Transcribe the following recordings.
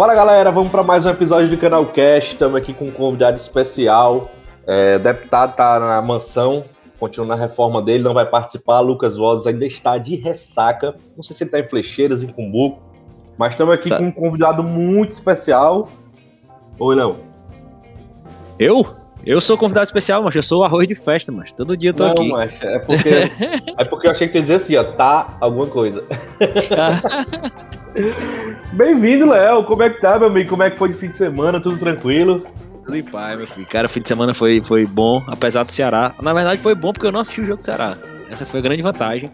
Fala galera, vamos para mais um episódio do Canal Cast. Estamos aqui com um convidado especial. É, o deputado está na mansão, continua na reforma dele, não vai participar. Lucas Vozes ainda está de ressaca. Não sei se ele está em Flecheiras, em Cumbuco. Mas estamos aqui tá. com um convidado muito especial. Oi, Léo. Eu? Eu sou convidado especial, mas eu sou arroz de festa, mas todo dia eu tô não, aqui. Mas é porque, é porque eu achei que tu ia dizer assim, ó, tá alguma coisa. Bem-vindo, Léo. Como é que tá, meu amigo? Como é que foi de fim de semana? Tudo tranquilo? Tudo em paz, meu filho. Cara, o fim de semana foi, foi bom, apesar do Ceará. Na verdade, foi bom porque eu não assisti o jogo do Ceará. Essa foi a grande vantagem.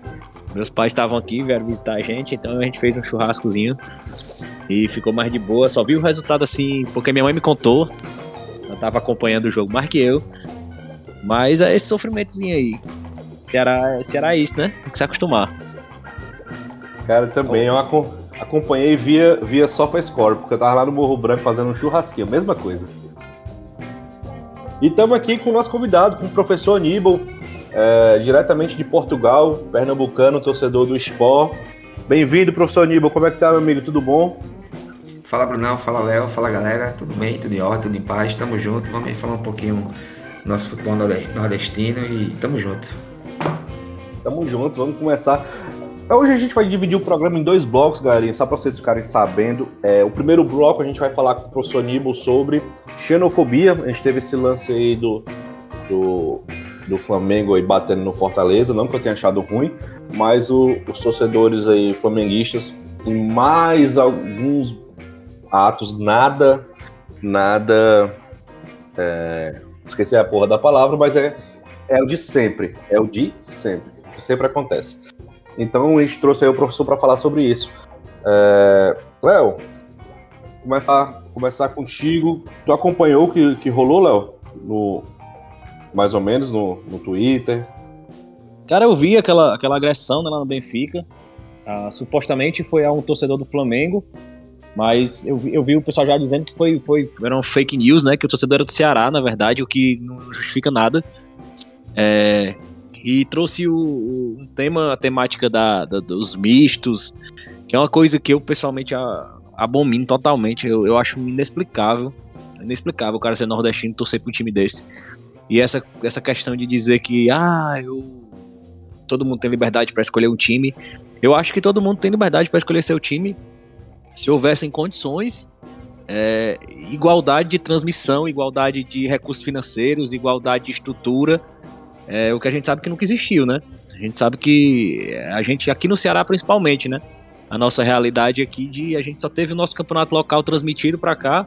Meus pais estavam aqui, vieram visitar a gente, então a gente fez um churrascozinho e ficou mais de boa. Só vi o resultado assim, porque minha mãe me contou. Ela tava acompanhando o jogo mais que eu. Mas é esse sofrimentozinho aí. Ceará, Ceará é isso, né? Tem que se acostumar. Cara, também é uma acompanhei via, via SofaScore, porque eu tava lá no Morro Branco fazendo um churrasquinho, mesma coisa. E estamos aqui com o nosso convidado, com o professor Aníbal, é, diretamente de Portugal, pernambucano, torcedor do Sport. Bem-vindo, professor Aníbal, como é que tá, meu amigo? Tudo bom? Fala, Brunão, fala, Léo, fala, galera. Tudo bem, tudo em ordem, tudo em paz, tamo junto. Vamos aí falar um pouquinho do nosso futebol nordestino e tamo junto. Tamo junto, vamos começar. Hoje a gente vai dividir o programa em dois blocos, galerinha, só para vocês ficarem sabendo. É, o primeiro bloco a gente vai falar com o professor Aníbal sobre xenofobia. A gente teve esse lance aí do, do, do Flamengo aí batendo no Fortaleza, não que eu tenha achado ruim, mas o, os torcedores aí flamenguistas em mais alguns atos, nada, nada. É, esqueci a porra da palavra, mas é, é o de sempre. É o de sempre. Sempre acontece. Então a gente trouxe aí o professor para falar sobre isso. É... Léo, começar, começar contigo. Tu acompanhou o que, que rolou, Léo? No, mais ou menos no, no Twitter? Cara, eu vi aquela, aquela agressão né, lá no Benfica. Ah, supostamente foi a um torcedor do Flamengo, mas eu eu vi o pessoal já dizendo que foi, foi, eram fake news, né? Que o torcedor era do Ceará, na verdade, o que não justifica nada. É, e trouxe o, o tema, a temática da, da, dos mistos, que é uma coisa que eu pessoalmente abomino totalmente. Eu, eu acho inexplicável. Inexplicável o cara ser nordestino e torcer para um time desse. E essa, essa questão de dizer que, ah, eu. Todo mundo tem liberdade para escolher um time. Eu acho que todo mundo tem liberdade para escolher seu time se houvessem condições, é, igualdade de transmissão, igualdade de recursos financeiros, igualdade de estrutura é, o que a gente sabe que nunca existiu, né? A gente sabe que a gente, aqui no Ceará principalmente, né? A nossa realidade aqui de a gente só teve o nosso campeonato local transmitido para cá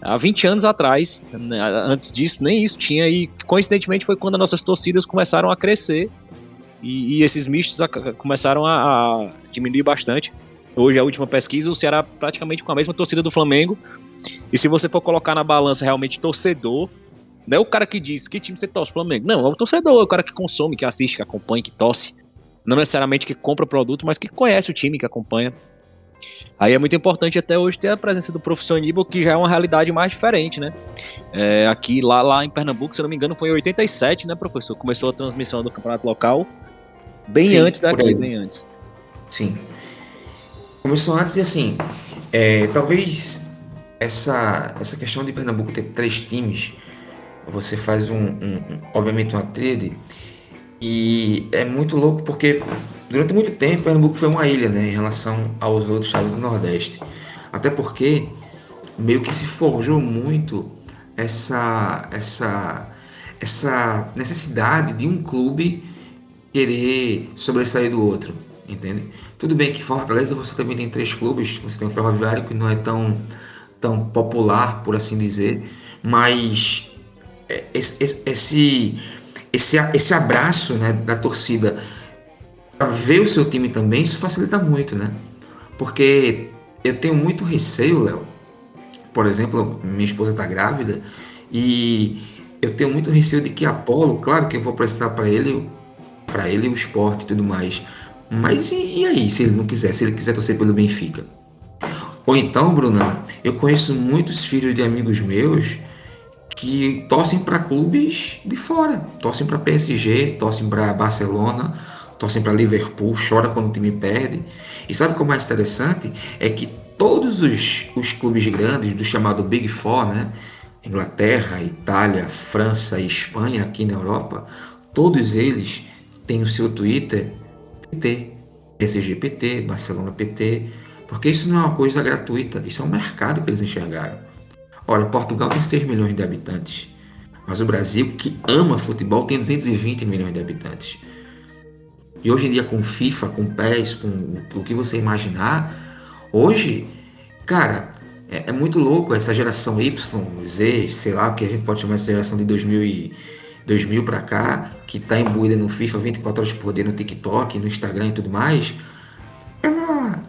há 20 anos atrás. Né? Antes disso, nem isso tinha. E coincidentemente foi quando as nossas torcidas começaram a crescer e, e esses mistos a, começaram a, a, diminuir bastante. Hoje, a última pesquisa, o Ceará praticamente com a mesma torcida do Flamengo. E se você for colocar na balança realmente torcedor, não é o cara que diz que time você torce, Flamengo. Não, é o torcedor, é o cara que consome, que assiste, que acompanha, que torce. Não necessariamente que compra o produto, mas que conhece o time, que acompanha. Aí é muito importante até hoje ter a presença do professor Aníbal, que já é uma realidade mais diferente, né? É, aqui, lá, lá em Pernambuco, se eu não me engano, foi em 87, né, professor? Começou a transmissão do campeonato local. Bem Sim, antes daqui, bem antes. Sim. Começou antes e assim, é, talvez essa, essa questão de Pernambuco ter três times você faz um, um, obviamente uma trade e é muito louco porque durante muito tempo Pernambuco foi uma ilha, né, em relação aos outros estados do Nordeste. Até porque meio que se forjou muito essa essa essa necessidade de um clube querer sobressair do outro, entende? Tudo bem que Fortaleza você também tem três clubes, você tem o Ferroviário que não é tão tão popular, por assim dizer, mas esse, esse, esse, esse abraço né, da torcida para ver o seu time também, isso facilita muito, né? Porque eu tenho muito receio, Léo. Por exemplo, minha esposa está grávida e eu tenho muito receio de que Apolo, claro que eu vou prestar para ele, para ele o esporte e tudo mais. Mas e, e, aí, se ele não quiser, se ele quiser torcer pelo Benfica? Ou então, Brunão, eu conheço muitos filhos de amigos meus que torcem para clubes de fora, torcem para PSG, torcem para Barcelona, torcem para Liverpool, chora quando o time perde. E sabe o que é mais interessante? É que todos os, os clubes grandes do chamado Big Four, né? Inglaterra, Itália, França e Espanha aqui na Europa, todos eles têm o seu Twitter PT, PSG PT, Barcelona PT, porque isso não é uma coisa gratuita, isso é um mercado que eles enxergaram. Olha, Portugal tem 6 milhões de habitantes, mas o Brasil, que ama futebol, tem 220 milhões de habitantes. E hoje em dia, com FIFA, com PES, com o que você imaginar, hoje, cara, é, é, muito louco essa geração Y, Z, sei lá, que a gente pode chamar essa geração de 2000 e 2000 para cá, que tá imbuída no FIFA 24 horas por dia, no TikTok, no Instagram e tudo mais, ela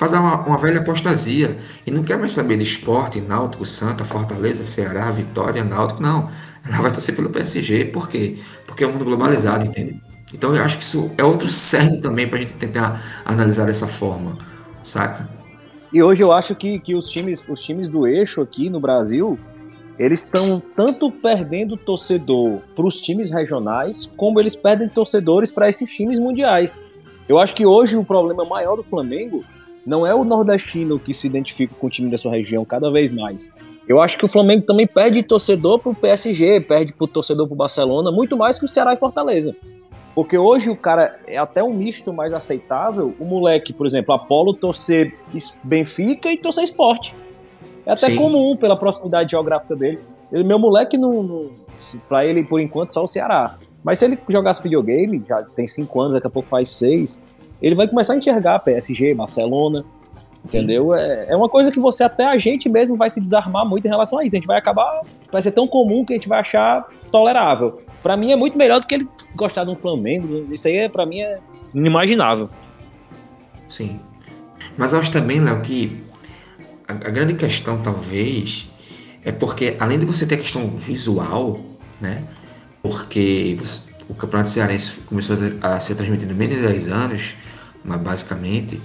faz uma, uma velha apostasia e não quer mais saber de esporte, Náutico, Santa, Fortaleza, Ceará, Vitória, Náutico, não. Ela vai torcer pelo PSG, por quê? Porque é um mundo globalizado, entende? Então eu acho que isso é outro cerne também para a gente tentar analisar dessa forma, saca? E hoje eu acho que, que os, times, os times do eixo aqui no Brasil, eles estão tanto perdendo torcedor para os times regionais, como eles perdem torcedores para esses times mundiais. Eu acho que hoje o problema maior do Flamengo não é o nordestino que se identifica com o time da sua região cada vez mais. Eu acho que o Flamengo também perde torcedor para o PSG, perde para o torcedor para o Barcelona, muito mais que o Ceará e Fortaleza. Porque hoje o cara é até um misto mais aceitável. O moleque, por exemplo, Apolo torcer Benfica e torcer esporte. É até Sim. comum pela proximidade geográfica dele. Ele, meu moleque, não, não, pra ele, por enquanto, só o Ceará. Mas se ele jogasse videogame, já tem cinco anos, daqui a pouco faz seis, ele vai começar a enxergar PSG, Barcelona, entendeu? É, é uma coisa que você, até a gente mesmo, vai se desarmar muito em relação a isso. A gente vai acabar, vai ser tão comum que a gente vai achar tolerável. Para mim é muito melhor do que ele gostar de um Flamengo. Isso aí, é, para mim, é inimaginável. Sim. Mas eu acho também, Léo, que a, a, grande questão, talvez, é porque, além de você ter a questão visual, né? Porque você, o Campeonato Cearense começou a, ser transmitido menos de 10 anos, basicamente,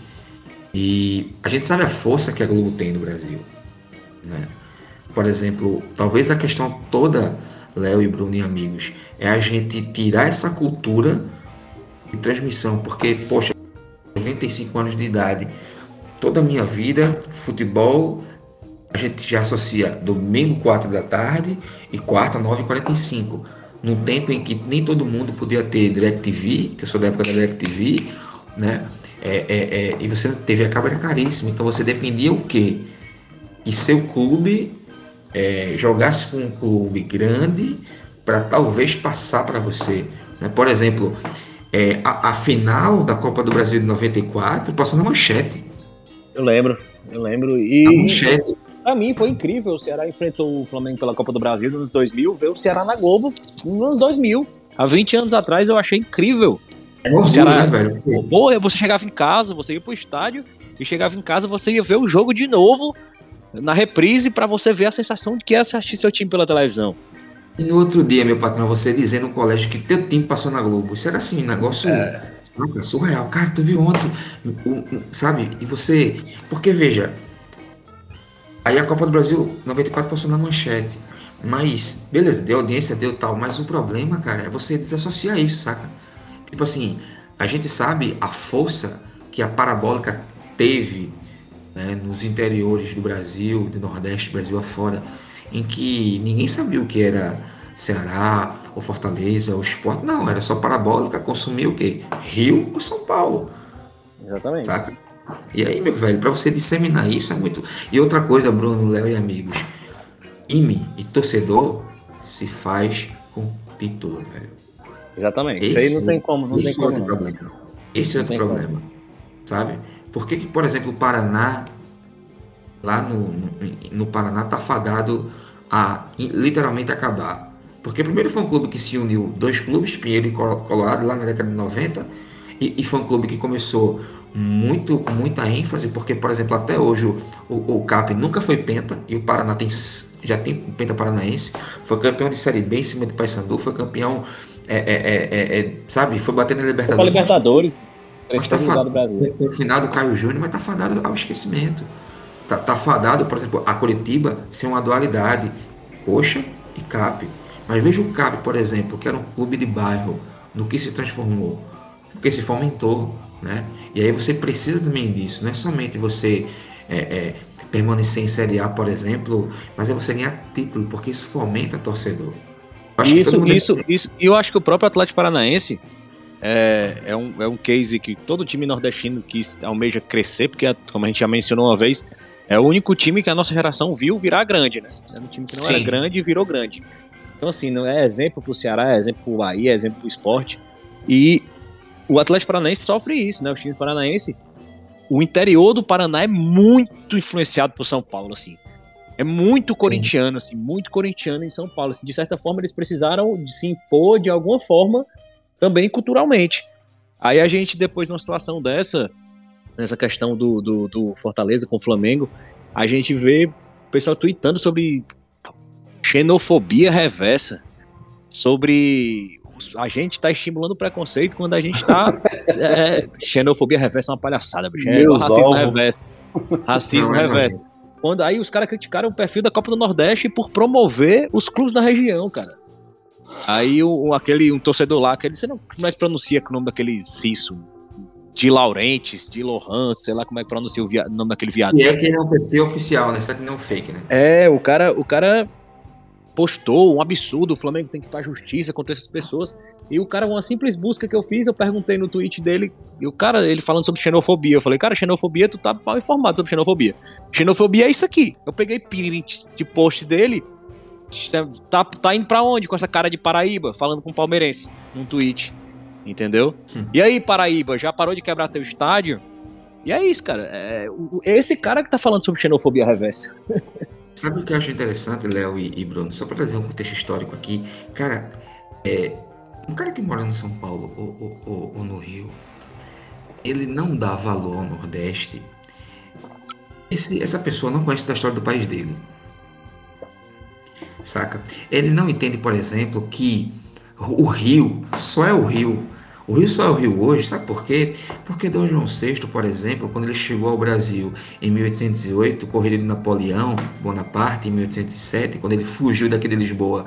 e a gente sabe a força que a Globo tem no Brasil, né? Por exemplo, talvez a questão toda Léo e Bruno e amigos, é a gente tirar essa cultura de transmissão, porque, poxa, 95 anos de idade, toda a minha vida, futebol, a gente já associa domingo 4 da tarde e quarta 9h45. Num tempo em que nem todo mundo podia ter DirecTV, que eu sou da época da DirecTV, né? É, é, é, e você teve a cabo era caríssimo, então você dependia o quê? Que seu clube é, jogasse com um clube grande para talvez passar para você. Né? Por exemplo, é, a, a, final da Copa do Brasil de 94 passou na manchete. Eu lembro, eu lembro. E, a manchete. Pra mim foi incrível. O Ceará enfrentou o Flamengo pela Copa do Brasil nos 2000, ver o Ceará na Globo nos 2000. Há 20 anos atrás eu achei incrível. É orgulho, Ceará, né, velho? Porra, você chegava em casa, você ia pro estádio e chegava em casa, você ia ver o jogo de novo na reprise para você ver a sensação de que é assistir seu time pela televisão. E no outro dia, meu patrão, você dizendo no colégio que teu time passou na Globo. Isso era assim, negócio é. surreal. Cara, tu viu ontem, sabe? E você. Porque veja. Aí a Copa do Brasil 94 passou na manchete. Mas, beleza, deu audiência, deu tal. Mas o problema, cara, é você desassociar isso, saca? Tipo assim, a gente sabe a força que a parabólica teve né, nos interiores do Brasil, do Nordeste, Brasil afora, em que ninguém sabia o que era Ceará, ou Fortaleza, ou Esporte. Não, era só parabólica, consumia o quê? Rio ou São Paulo. Exatamente. Saca? E aí, meu velho, para você disseminar isso é muito. E outra coisa, Bruno, Léo e amigos: time e torcedor se faz com título, velho. Exatamente. Esse, isso aí não tem como. Não esse tem é outro como. problema. Esse é outro problema. Como. Sabe? Por que, que, por exemplo, o Paraná, lá no, no, no Paraná, está fadado a literalmente acabar? Porque primeiro foi um clube que se uniu, dois clubes, Pinheiro e Colorado, lá na década de 90, e, e foi um clube que começou muito com muita ênfase, porque, por exemplo, até hoje o, o, o, CAP nunca foi penta, e o Paraná tem, já tem penta paranaense, foi campeão de Série B em cima do Paysandu, foi campeão, é, é, é, é sabe, foi bater na Libertadores. Libertadores. Mas tá fadado, o finado Caio Júnior, mas tá fadado ao esquecimento. Tá, tá fadado, por exemplo, a Curitiba ser uma dualidade, coxa e CAP. Mas veja o CAP, por exemplo, que era um clube de bairro, no que se transformou, porque se fomentou, né? E aí você precisa também disso, não é somente você é, é, permanecer em Série A, por exemplo, mas é você ganhar título, porque isso fomenta torcedor. Isso, isso, isso. E eu acho que o próprio Atlético Paranaense é, é, um, é um case que todo time nordestino que almeja crescer, porque, como a gente já mencionou uma vez, é o único time que a nossa geração viu virar grande, né? Era um time que não Sim. era grande e virou grande. Então, assim, não é exemplo pro Ceará, é exemplo pro Bahia, é exemplo pro esporte. E o Atlético Paranaense sofre isso, né? O time paranaense, o interior do Paraná é muito influenciado por São Paulo, assim. É muito corintiano, assim, muito corintiano em São Paulo. Assim, de certa forma, eles precisaram de se impor de alguma forma também culturalmente. Aí a gente, depois, numa situação dessa, nessa questão do, do, do Fortaleza com o Flamengo, a gente vê o pessoal tweetando sobre xenofobia reversa, sobre a gente está estimulando o preconceito quando a gente está. é, xenofobia reversa é uma palhaçada, bicho. É racismo reverso. Racismo não, reverso. Quando, aí os caras criticaram o perfil da Copa do Nordeste por promover os clubes da região, cara. Aí o, aquele, um torcedor lá, aquele, você não, como é que pronuncia o nome daquele Cisso? De Laurentes, de Lohan, sei lá como é que pronuncia o, via, o nome daquele viado. E é que ele é um perfil oficial, né? Só que não fake, né? É, o cara, o cara postou um absurdo, o Flamengo tem que ir pra justiça contra essas pessoas. E o cara, uma simples busca que eu fiz, eu perguntei no tweet dele, e o cara, ele falando sobre xenofobia. Eu falei, cara, xenofobia, tu tá mal informado sobre xenofobia. Xenofobia é isso aqui. Eu peguei print de post dele, tá, tá indo pra onde com essa cara de Paraíba, falando com palmeirense, num tweet. Entendeu? Hum. E aí, Paraíba, já parou de quebrar teu estádio? E é isso, cara. É, é esse cara que tá falando sobre xenofobia reversa. Sabe o que eu acho interessante, Léo e, e, Bruno? Só para trazer um contexto histórico aqui. Cara, é, um cara que mora no São Paulo ou, ou, ou, no Rio, ele não dá valor ao Nordeste. Esse, essa pessoa não conhece da história do país dele. Saca? Ele não entende, por exemplo, que o Rio só é o Rio o Rio só é o Rio hoje, sabe por quê? Porque Dom João VI, por exemplo, quando ele chegou ao Brasil em 1808, corrida de Napoleão Bonaparte em 1807, quando ele fugiu daqui de Lisboa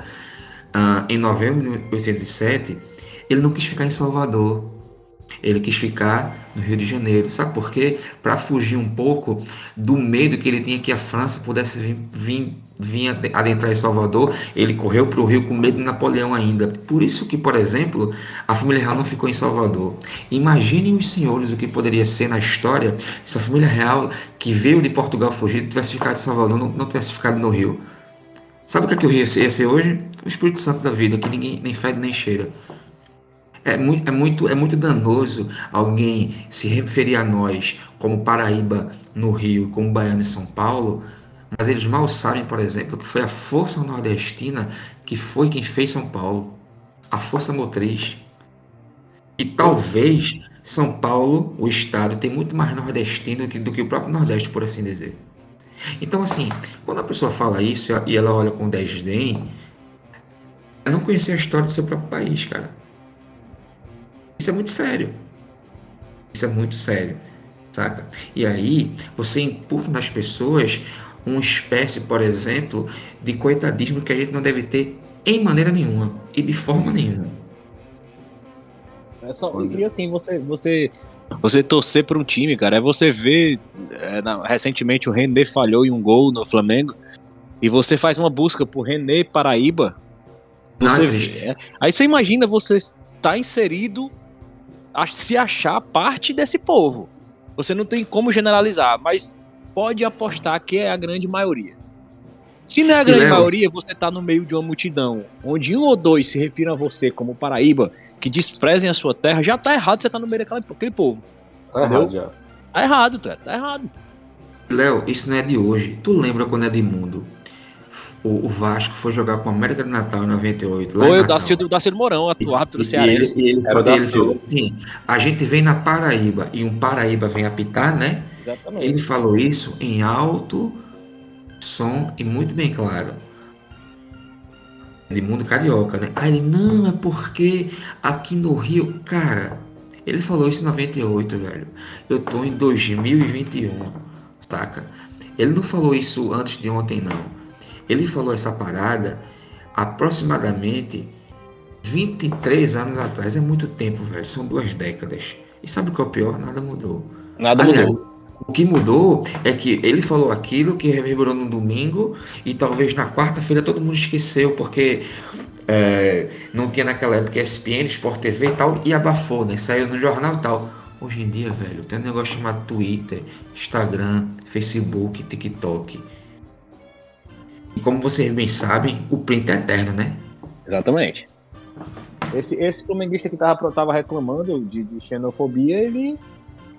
uh, em novembro de 1807, ele não quis ficar em Salvador. Ele quis ficar no Rio de Janeiro. Sabe por quê? Para fugir um pouco do medo que ele tinha que a França pudesse vir, vir vinha adentrar em Salvador, ele correu para o Rio com medo de Napoleão ainda. Por isso que, por exemplo, a família real não ficou em Salvador. Imaginem os senhores o que poderia ser na história se a família real que veio de Portugal fugir tivesse ficado em Salvador, não, não tivesse ficado no Rio. Sabe o que, é que o Rio ia ser, ia ser hoje? O Espírito Santo da vida, que ninguém nem fede nem cheira. É muito, é, muito, é muito danoso alguém se referir a nós como Paraíba no Rio, como Baiano em São Paulo, mas eles mal sabem, por exemplo, que foi a força nordestina que foi quem fez São Paulo, a força motriz. E talvez São Paulo, o estado, tem muito mais nordestino do que, o próprio Nordeste, por assim dizer. Então, assim, quando a pessoa fala isso e ela olha com desdém, é não conhecer a história do seu próprio país, cara. Isso é muito sério. Isso é muito sério, saca? E aí, você imputa nas pessoas uma espécie, por exemplo, de coitadismo que a gente não deve ter em maneira nenhuma e de forma nenhuma. É só, eu queria assim, você, você, você torcer por um time, cara. É você ver. É, na, recentemente o René falhou em um gol no Flamengo. E você faz uma busca por René Paraíba. Você vê, é, aí você imagina você estar tá inserido, se achar parte desse povo. Você não tem como generalizar, mas pode apostar que é a grande maioria. Se não é a grande maioria, você está no meio de uma multidão, onde um ou dois se refiram a você como Paraíba, que desprezem a sua terra, já tá errado você estar tá no meio daquele povo. Tá entendeu? errado já. Tá errado, tá, tá errado. Léo, isso não é de hoje. Tu lembra quando é de mundo? O, o, Vasco foi jogar com a América do Natal em 98. Lá Foi o Dacido, Dacido Morão, o árbitro cearense. Ele, ele, Era ele, ele falou assim, a gente vem na Paraíba e um Paraíba vem apitar, né? Exatamente. Ele falou isso em alto som e muito bem claro. De mundo carioca, né? Aí ele, não, é porque aqui no Rio, cara, ele falou isso em 98, velho. Eu tô em 2021, saca? Ele não falou isso antes de ontem, não. Ele falou essa parada aproximadamente 23 anos atrás. É muito tempo, velho. São duas décadas. E sabe o que é o pior? Nada mudou. Nada Aliás, mudou. O que mudou é que ele falou aquilo que reverberou no domingo e talvez na quarta-feira todo mundo esqueceu, porque é, não tinha naquela época ESPN, Sport TV e tal, e abafou, né? Saiu no jornal e tal. Hoje em dia, velho, tem um negócio chamado Twitter, Instagram, Facebook, TikTok. E como vocês bem sabem, o print é eterno, né? Exatamente. Esse, esse flamenguista que tava, tava reclamando de, de xenofobia, ele.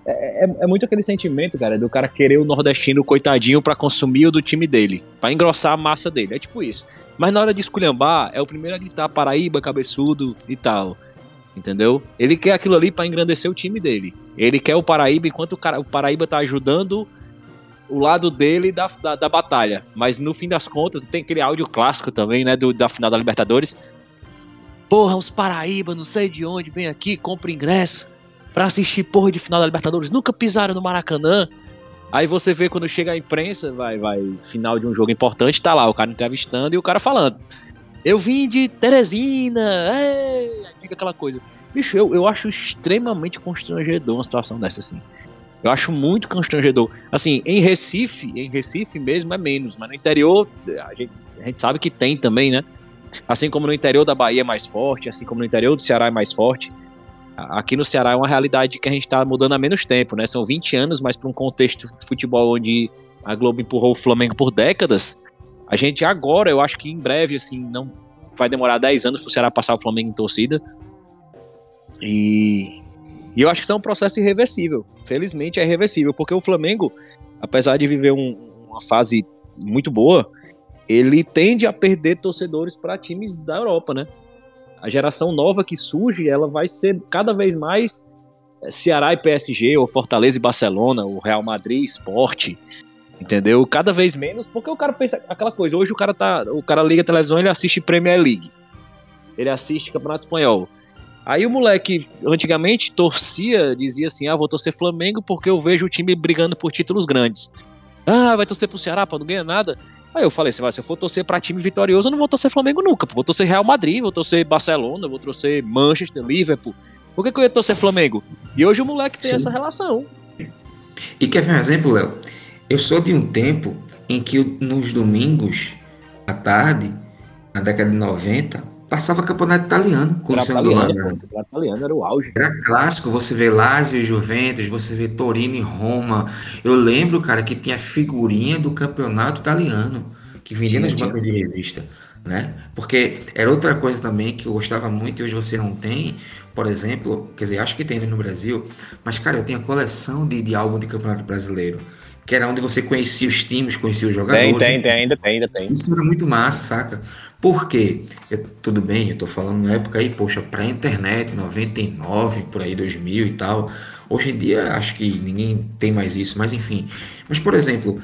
É, é, é, muito aquele sentimento, cara, do cara querer o nordestino coitadinho para consumir o do time dele, para engrossar a massa dele. É tipo isso. Mas na hora de esculhambar, é o primeiro a gritar Paraíba, cabeçudo e tal. Entendeu? Ele quer aquilo ali para engrandecer o time dele. Ele quer o Paraíba enquanto o, cara, o Paraíba tá ajudando o lado dele da, da, da, batalha. Mas no fim das contas, tem aquele áudio clássico também, né? Do, da final da Libertadores. Porra, os Paraíba, não sei de onde, vem aqui, compra ingresso pra assistir porra de final da Libertadores. Nunca pisaram no Maracanã. Aí você vê quando chega a imprensa, vai, vai, final de um jogo importante, tá lá o cara entrevistando e o cara falando. Eu vim de Teresina, ei! Aí fica aquela coisa. Bicho, eu, eu acho extremamente constrangedor uma situação dessa, assim. Eu acho muito constrangedor. Assim, em Recife, em Recife mesmo é menos, mas no interior a gente, a gente sabe que tem também, né? Assim como no interior da Bahia é mais forte, assim como no interior do Ceará é mais forte. Aqui no Ceará é uma realidade que a gente está mudando há menos tempo, né? São 20 anos, mas para um contexto de futebol onde a Globo empurrou o Flamengo por décadas, a gente agora, eu acho que em breve, assim, não vai demorar 10 anos para o Ceará passar o Flamengo em torcida. E, e, eu acho que isso é um processo irreversível. Felizmente é irreversível, porque o Flamengo, apesar de viver um, uma fase muito boa, ele tende a perder torcedores para times da Europa, né? A geração nova que surge, ela vai ser cada vez mais é, Ceará e PSG, ou Fortaleza e Barcelona, o Real Madrid, Esporte, entendeu? Cada vez menos, porque o cara pensa aquela coisa, hoje o cara tá, o cara liga a televisão, ele assiste Premier League. Ele assiste Campeonato Espanhol. Aí o moleque, antigamente, torcia, dizia assim: ah, vou torcer Flamengo porque eu vejo o time brigando por títulos grandes. Ah, vai torcer pro Ceará pra não ganhar nada. Aí eu falei assim: se eu for torcer pra time vitorioso, eu não vou torcer Flamengo nunca. Vou torcer Real Madrid, vou torcer Barcelona, vou torcer Manchester, Liverpool. Por que, que eu ia torcer Flamengo? E hoje o moleque tem Sim. essa relação. E quer ver um exemplo, Léo? Eu sou de um tempo em que nos domingos, à tarde, na década de 90, passava campeonato italiano com era o Luciano italiano, O italiano era o auge. Era clássico, você vê Lazio e Juventus, você vê Torino e Roma. Eu lembro, cara, que tinha figurinha do campeonato italiano que vendia nas bancas de revista, né? Porque era outra coisa também que eu gostava muito e hoje você não tem, por exemplo, quer dizer, acho que tem no Brasil, mas cara, eu tenho a coleção de, de álbum de campeonato brasileiro que era onde você conhecia os times, conhecia os jogadores. Tem, tem, tem ainda tem, ainda tem. Isso era muito massa, saca? Por quê? Eu, tudo bem, eu tô falando na época aí, poxa, pra internet, 99, por aí, 2000 e tal. Hoje em dia, acho que ninguém tem mais isso, mas enfim. Mas, por exemplo,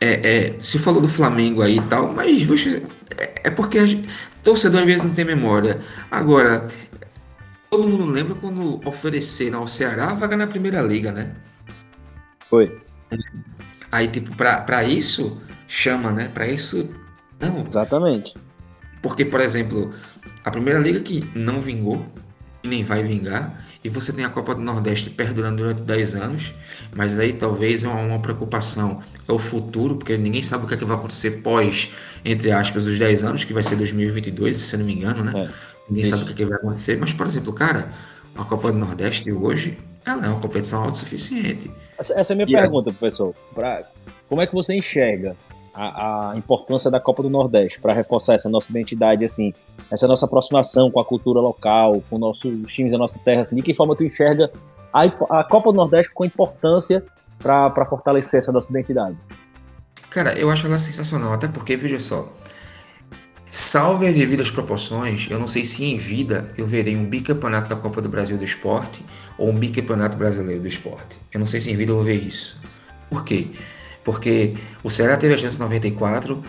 é, é, se falou do Flamengo aí e tal, mas você, é, é porque a gente, torcedor às vezes não tem memória. Agora, todo mundo lembra quando ofereceram ao Ceará a vaga na Primeira Liga, né? Foi. Aí, tipo, pra, isso, chama, né? Pra isso, não. Exatamente. Porque, por exemplo, a primeira liga que não vingou e nem vai vingar, e você tem a Copa do Nordeste perdurando durante 10 anos, mas aí talvez é uma, uma preocupação é o futuro, porque ninguém sabe o que, é que vai acontecer pós, entre aspas, os 10 anos, que vai ser 2022, se eu não me engano, né? É, ninguém isso. sabe o que, é que vai acontecer, mas, por exemplo, cara, a Copa do Nordeste hoje, ela é uma competição autossuficiente. Essa, essa é a minha e pergunta, é... professor. Pra, como é que você enxerga a, a importância da Copa do Nordeste para reforçar essa nossa identidade, assim, essa nossa aproximação com a cultura local, com nossos times da nossa terra, assim, de que forma tu enxerga a, a Copa do Nordeste com importância para fortalecer essa nossa identidade? Cara, eu acho ela sensacional, até porque, veja só, salve as devidas proporções, eu não sei se em vida eu verei um bicampeonato da Copa do Brasil do Esporte ou um bicampeonato brasileiro do esporte. Eu não sei se em vida eu vou ver isso. Por quê? Porque o Ceará teve a chance em 94,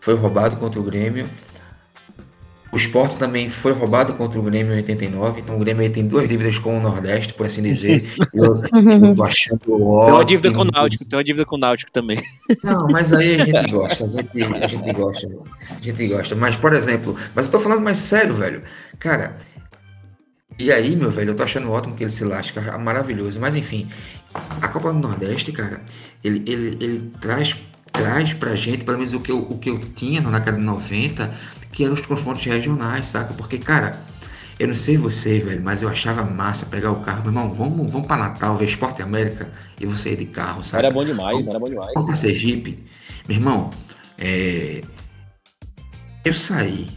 foi roubado contra o Grêmio. O Sport também foi roubado contra o Grêmio em 89, então o Grêmio tem duas dívidas com o Nordeste, por assim dizer. Eu, eu tô achando ótimo. Tem uma dívida com o Náutico, tem uma dívida com o Náutico também. Não, mas aí a gente gosta, a gente, a gente gosta, a gente gosta. Mas, por exemplo, mas eu tô falando mais sério, velho. Cara, E aí, meu velho, eu tô achando ótimo que ele se lasca, maravilhoso. Mas enfim, a Copa do Nordeste, cara, ele, ele, ele traz, traz pra gente, pelo menos o que eu, o que eu tinha na década de 90, que eram os confrontos regionais, saca? Porque, cara, eu não sei você, velho, mas eu achava massa pegar o carro. Meu irmão, vamos, vamos pra Natal ver Esporte América e você ir de carro, sabe? Era bom demais, vamos, era bom demais. Vamos pra Sergipe. Meu irmão, é... eu saí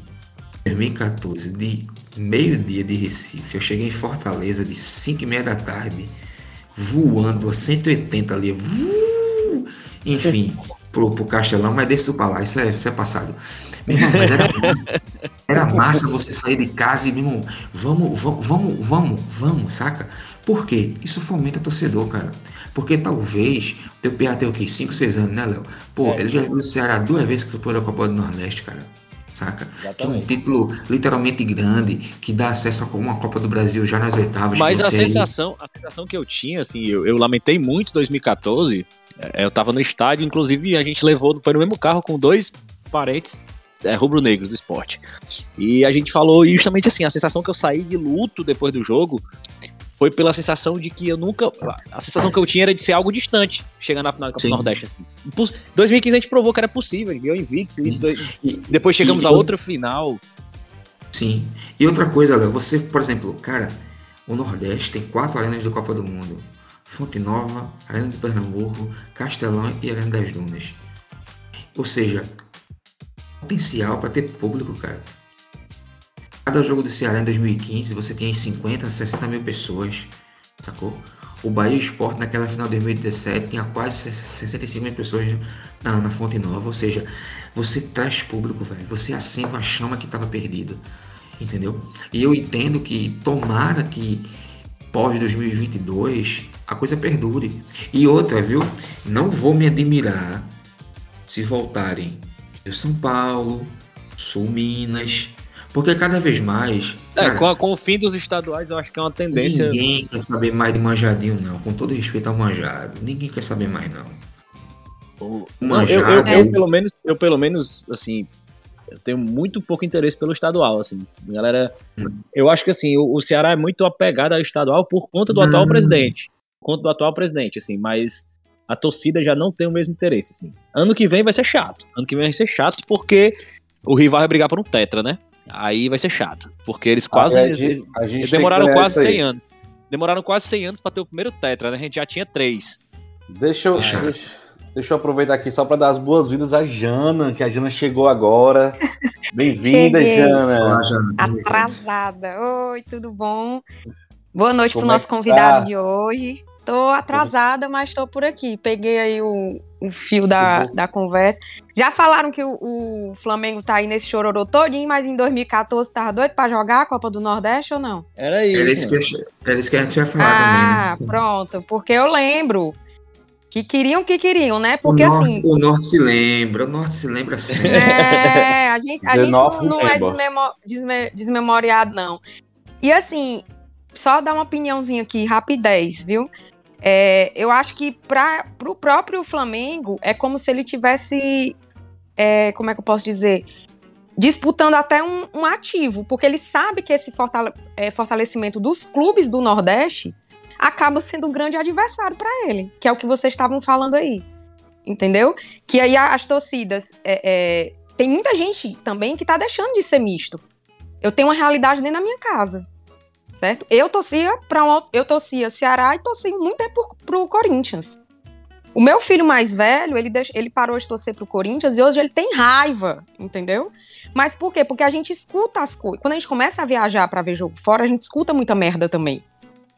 em 2014 de meio-dia de Recife. Eu cheguei em Fortaleza de 5 e meia da tarde, voando a 180 ali. Vuu, enfim, pro, pro Castelão, mas deixa isso pra lá, isso é, isso é passado. Meu irmão, mas era, era massa você sair de casa e, meu irmão, vamos, vamos, vamos, vamos, vamos, saca? Por quê? Isso fomenta torcedor, cara. Porque talvez, teu PA tem o quê? 5, 6 anos, né, Léo? Pô, é, ele já viu o Ceará duas vezes que foi a Copa do Nordeste, cara saca? Exatamente. Que é um título literalmente grande, que dá acesso a uma Copa do Brasil já nas oitavas. Mas a sensação, a sensação que eu tinha, assim, eu, eu lamentei muito 2014. É, eu tava no estádio, inclusive a gente levou, foi no mesmo carro com dois parentes é, rubro-negros do esporte. E a gente falou justamente assim, a sensação que eu saí de luto depois do jogo foi pela sensação de que eu nunca. A sensação que eu tinha era de ser algo distante, chegar na final do Copa Nordeste. Assim. 2015 a gente provou que era possível, eu invicto. E, depois chegamos e, a outra final. Sim. E outra coisa, Léo, você, por exemplo, cara, o Nordeste tem quatro arenas de Copa do Mundo: Fonte Nova, Arena de Pernambuco, Castelão e Arena das Dunas. Ou seja, potencial para ter público, cara. Cada jogo do Ceará em 2015 você tinha 50, 60 mil pessoas, sacou? O Bahia Esporte naquela final de 2017 tinha quase 65 mil pessoas na, na Fonte Nova, ou seja, você traz público, velho. Você acende uma chama que estava perdido, entendeu? E eu entendo que tomara que pós 2022 a coisa perdure. E outra, viu? Não vou me admirar se voltarem Rio São Paulo, Sul Minas, porque cada vez mais. É, cara, com, a, com, o fim dos estaduais, eu acho que é uma tendência. Ninguém quer saber mais de manjadinho, não. Com todo respeito ao manjado. Ninguém quer saber mais, não. O, manjado, eu, eu, eu, pelo menos, eu, pelo menos, assim, eu tenho muito pouco interesse pelo estadual, assim. Galera, hum. eu acho que assim, o, o, Ceará é muito apegado ao estadual por conta do hum. atual presidente. Por conta do atual presidente, assim, mas a torcida já não tem o mesmo interesse, assim. Ano que vem vai ser chato. Ano que vem vai ser chato porque o rival vai brigar por um tetra, né? Aí vai ser chato. Porque eles quase. A gente, eles, a eles demoraram quase 100 anos. Demoraram quase 100 anos pra ter o primeiro tetra, né? A gente já tinha três. Deixa eu. Deixa, deixa eu aproveitar aqui só para dar as boas-vindas à Jana, que a Jana chegou agora. Bem-vinda, Jana. Olá, Jana. Atrasada. Oi, tudo bom? Boa noite Como pro nosso é convidado tá? de hoje. Tô atrasada, mas tô por aqui. Peguei aí o, o fio da, da conversa. Já falaram que o, o, Flamengo tá aí nesse chororô todinho, mas em 2014 tava doido pra jogar a Copa do Nordeste ou não? Era isso. Era isso que, era isso que a gente ia falar ah, também, né? pronto. Porque eu lembro que queriam que queriam, né? Porque o norte, assim. O norte se lembra, o norte se lembra sempre. É, a gente, a gente não, não é desmemo, desme, desmemoriado, não. E assim, só dar uma opiniãozinha aqui, rapidez, viu? É, eu acho que para o próprio Flamengo é como se ele tivesse, é, como é que eu posso dizer, disputando até um, um ativo, porque ele sabe que esse fortale é, fortalecimento dos clubes do Nordeste acaba sendo um grande adversário para ele, que é o que vocês estavam falando aí, entendeu? Que aí as torcidas é, é, tem muita gente também que está deixando de ser misto. Eu tenho uma realidade dentro da minha casa certo? Eu torcia para um, eu torcia Ceará e torci muito tempo pro Corinthians. O meu filho mais velho, ele, deix, ele parou de torcer pro Corinthians e hoje ele tem raiva, entendeu? Mas por quê? Porque a gente escuta as coisas. Quando a gente começa a viajar para ver jogo fora, a gente escuta muita merda também.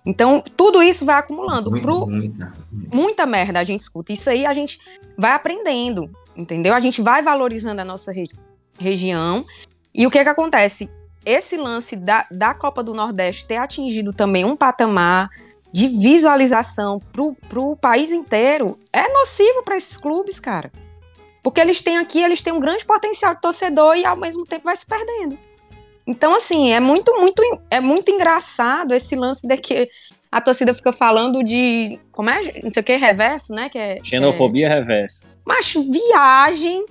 Então, tudo isso vai acumulando. Muita, pro... muita. muita merda a gente escuta. Isso aí a gente vai aprendendo, entendeu? A gente vai valorizando a nossa re... região. E o que que acontece? Esse lance da, da Copa do Nordeste ter atingido também um patamar de visualização para o país inteiro é nocivo para esses clubes, cara. Porque eles têm aqui, eles têm um grande potencial de torcedor e ao mesmo tempo vai se perdendo. Então, assim, é muito, muito, é muito engraçado esse lance de que a torcida fica falando de. Como é? Não sei o que, reverso, né? Que é, Xenofobia é, reversa. Mas viagem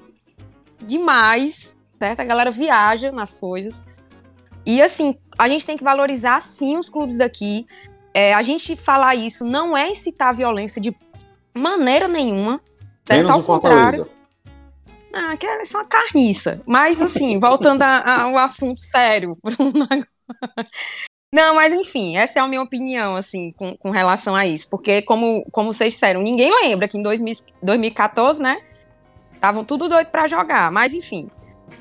demais, certo? A galera viaja nas coisas. E assim, a gente tem que valorizar sim os clubes daqui. É, a gente falar isso não é incitar violência de maneira nenhuma. Certo? Menos Ao contrário. Fortaleza. Ah, que é só uma carniça. Mas, assim, voltando a- ao assunto sério. Não, mas enfim, essa é a minha opinião, assim, com, com relação a isso. Porque, como, como vocês disseram, ninguém lembra que em 2000 2014, né? Estavam tudo doido pra jogar. Mas, enfim,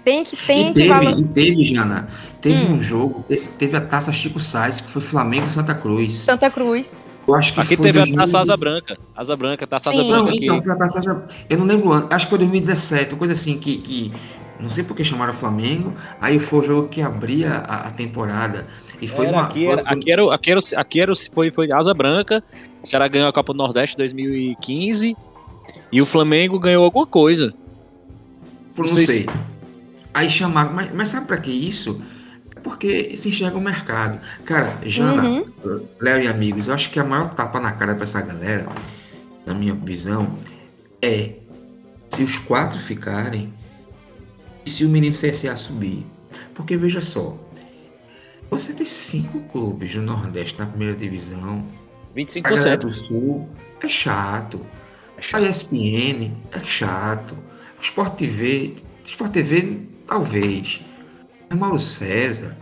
tem que, tem e, que teve, valorizar. e teve, Jana, teve Hum. um jogo, teve a taça Chico Sainz, que foi Flamengo e Santa Cruz. Santa Cruz. Eu acho que Aqui foi teve a 2000 taça Asa Branca. Asa Branca, taça Asa Sim. Não, Branca aqui. então, foi a taça Asa- Eu não lembro o ano, acho que foi 2017, coisa assim, que, que não sei por que chamaram Flamengo, aí foi o jogo que abria a, a temporada. E foi Era, uma. aqui, foi- era, foi- aqui, era, aqui, era, aqui era, foi, foi Asa Branca. O Ceará ganhou a Copa do Nordeste 2015. E o Flamengo ganhou alguma coisa. Não não sei sei. Aí chamaram, mas, mas sabe pra que isso? É porque se enxerga o mercado. Cara, Jana, Uhum. Léo e amigos, eu acho que a maior tapa na cara pra essa galera, na minha visão, é se os quatro ficarem e se o menino CSA subir. Porque veja só, você tem cinco clubes no Nordeste na primeira divisão, a galera 25%. do Sul é chato. É A chato. ESPN é chato. O Sport TV, Sport TV talvez. Mas Mauro César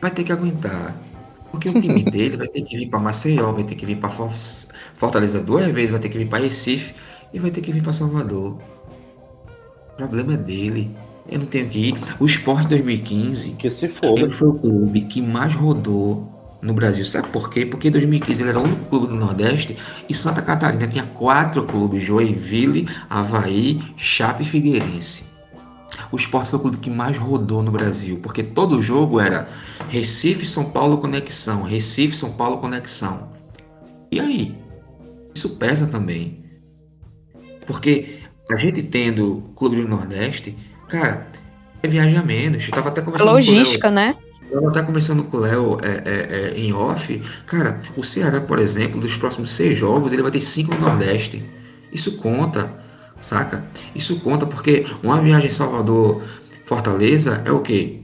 vai ter que aguentar. Porque o time dele vai ter que vir para Maceió, vai ter que vir para Fortaleza duas vezes, vai ter que vir para Recife e vai ter que vir para Salvador. O problema é dele. Eu não tenho que ir. O Sport 2015 Que se foda. ele foi o clube que mais rodou no Brasil. Sabe por quê? Porque em 2015 ele era o único clube do Nordeste e Santa Catarina tinha quatro clubes: Joinville, Havaí, Chape e Figueirense. O Sport foi o clube que mais rodou no Brasil, porque todo jogo era Recife, São Paulo, conexão. Recife, São Paulo, conexão. E aí? Isso pesa também. Porque a gente tendo clube do Nordeste, cara, é viagem a menos. Eu tava até conversando com o Léo- logística, né? eu até conversando com o Léo é, é, é, em off, cara, o Ceará, por exemplo, dos próximos seis jogos, ele vai ter cinco no Nordeste. Isso conta, saca? Isso conta porque uma viagem Salvador-Fortaleza é o quê?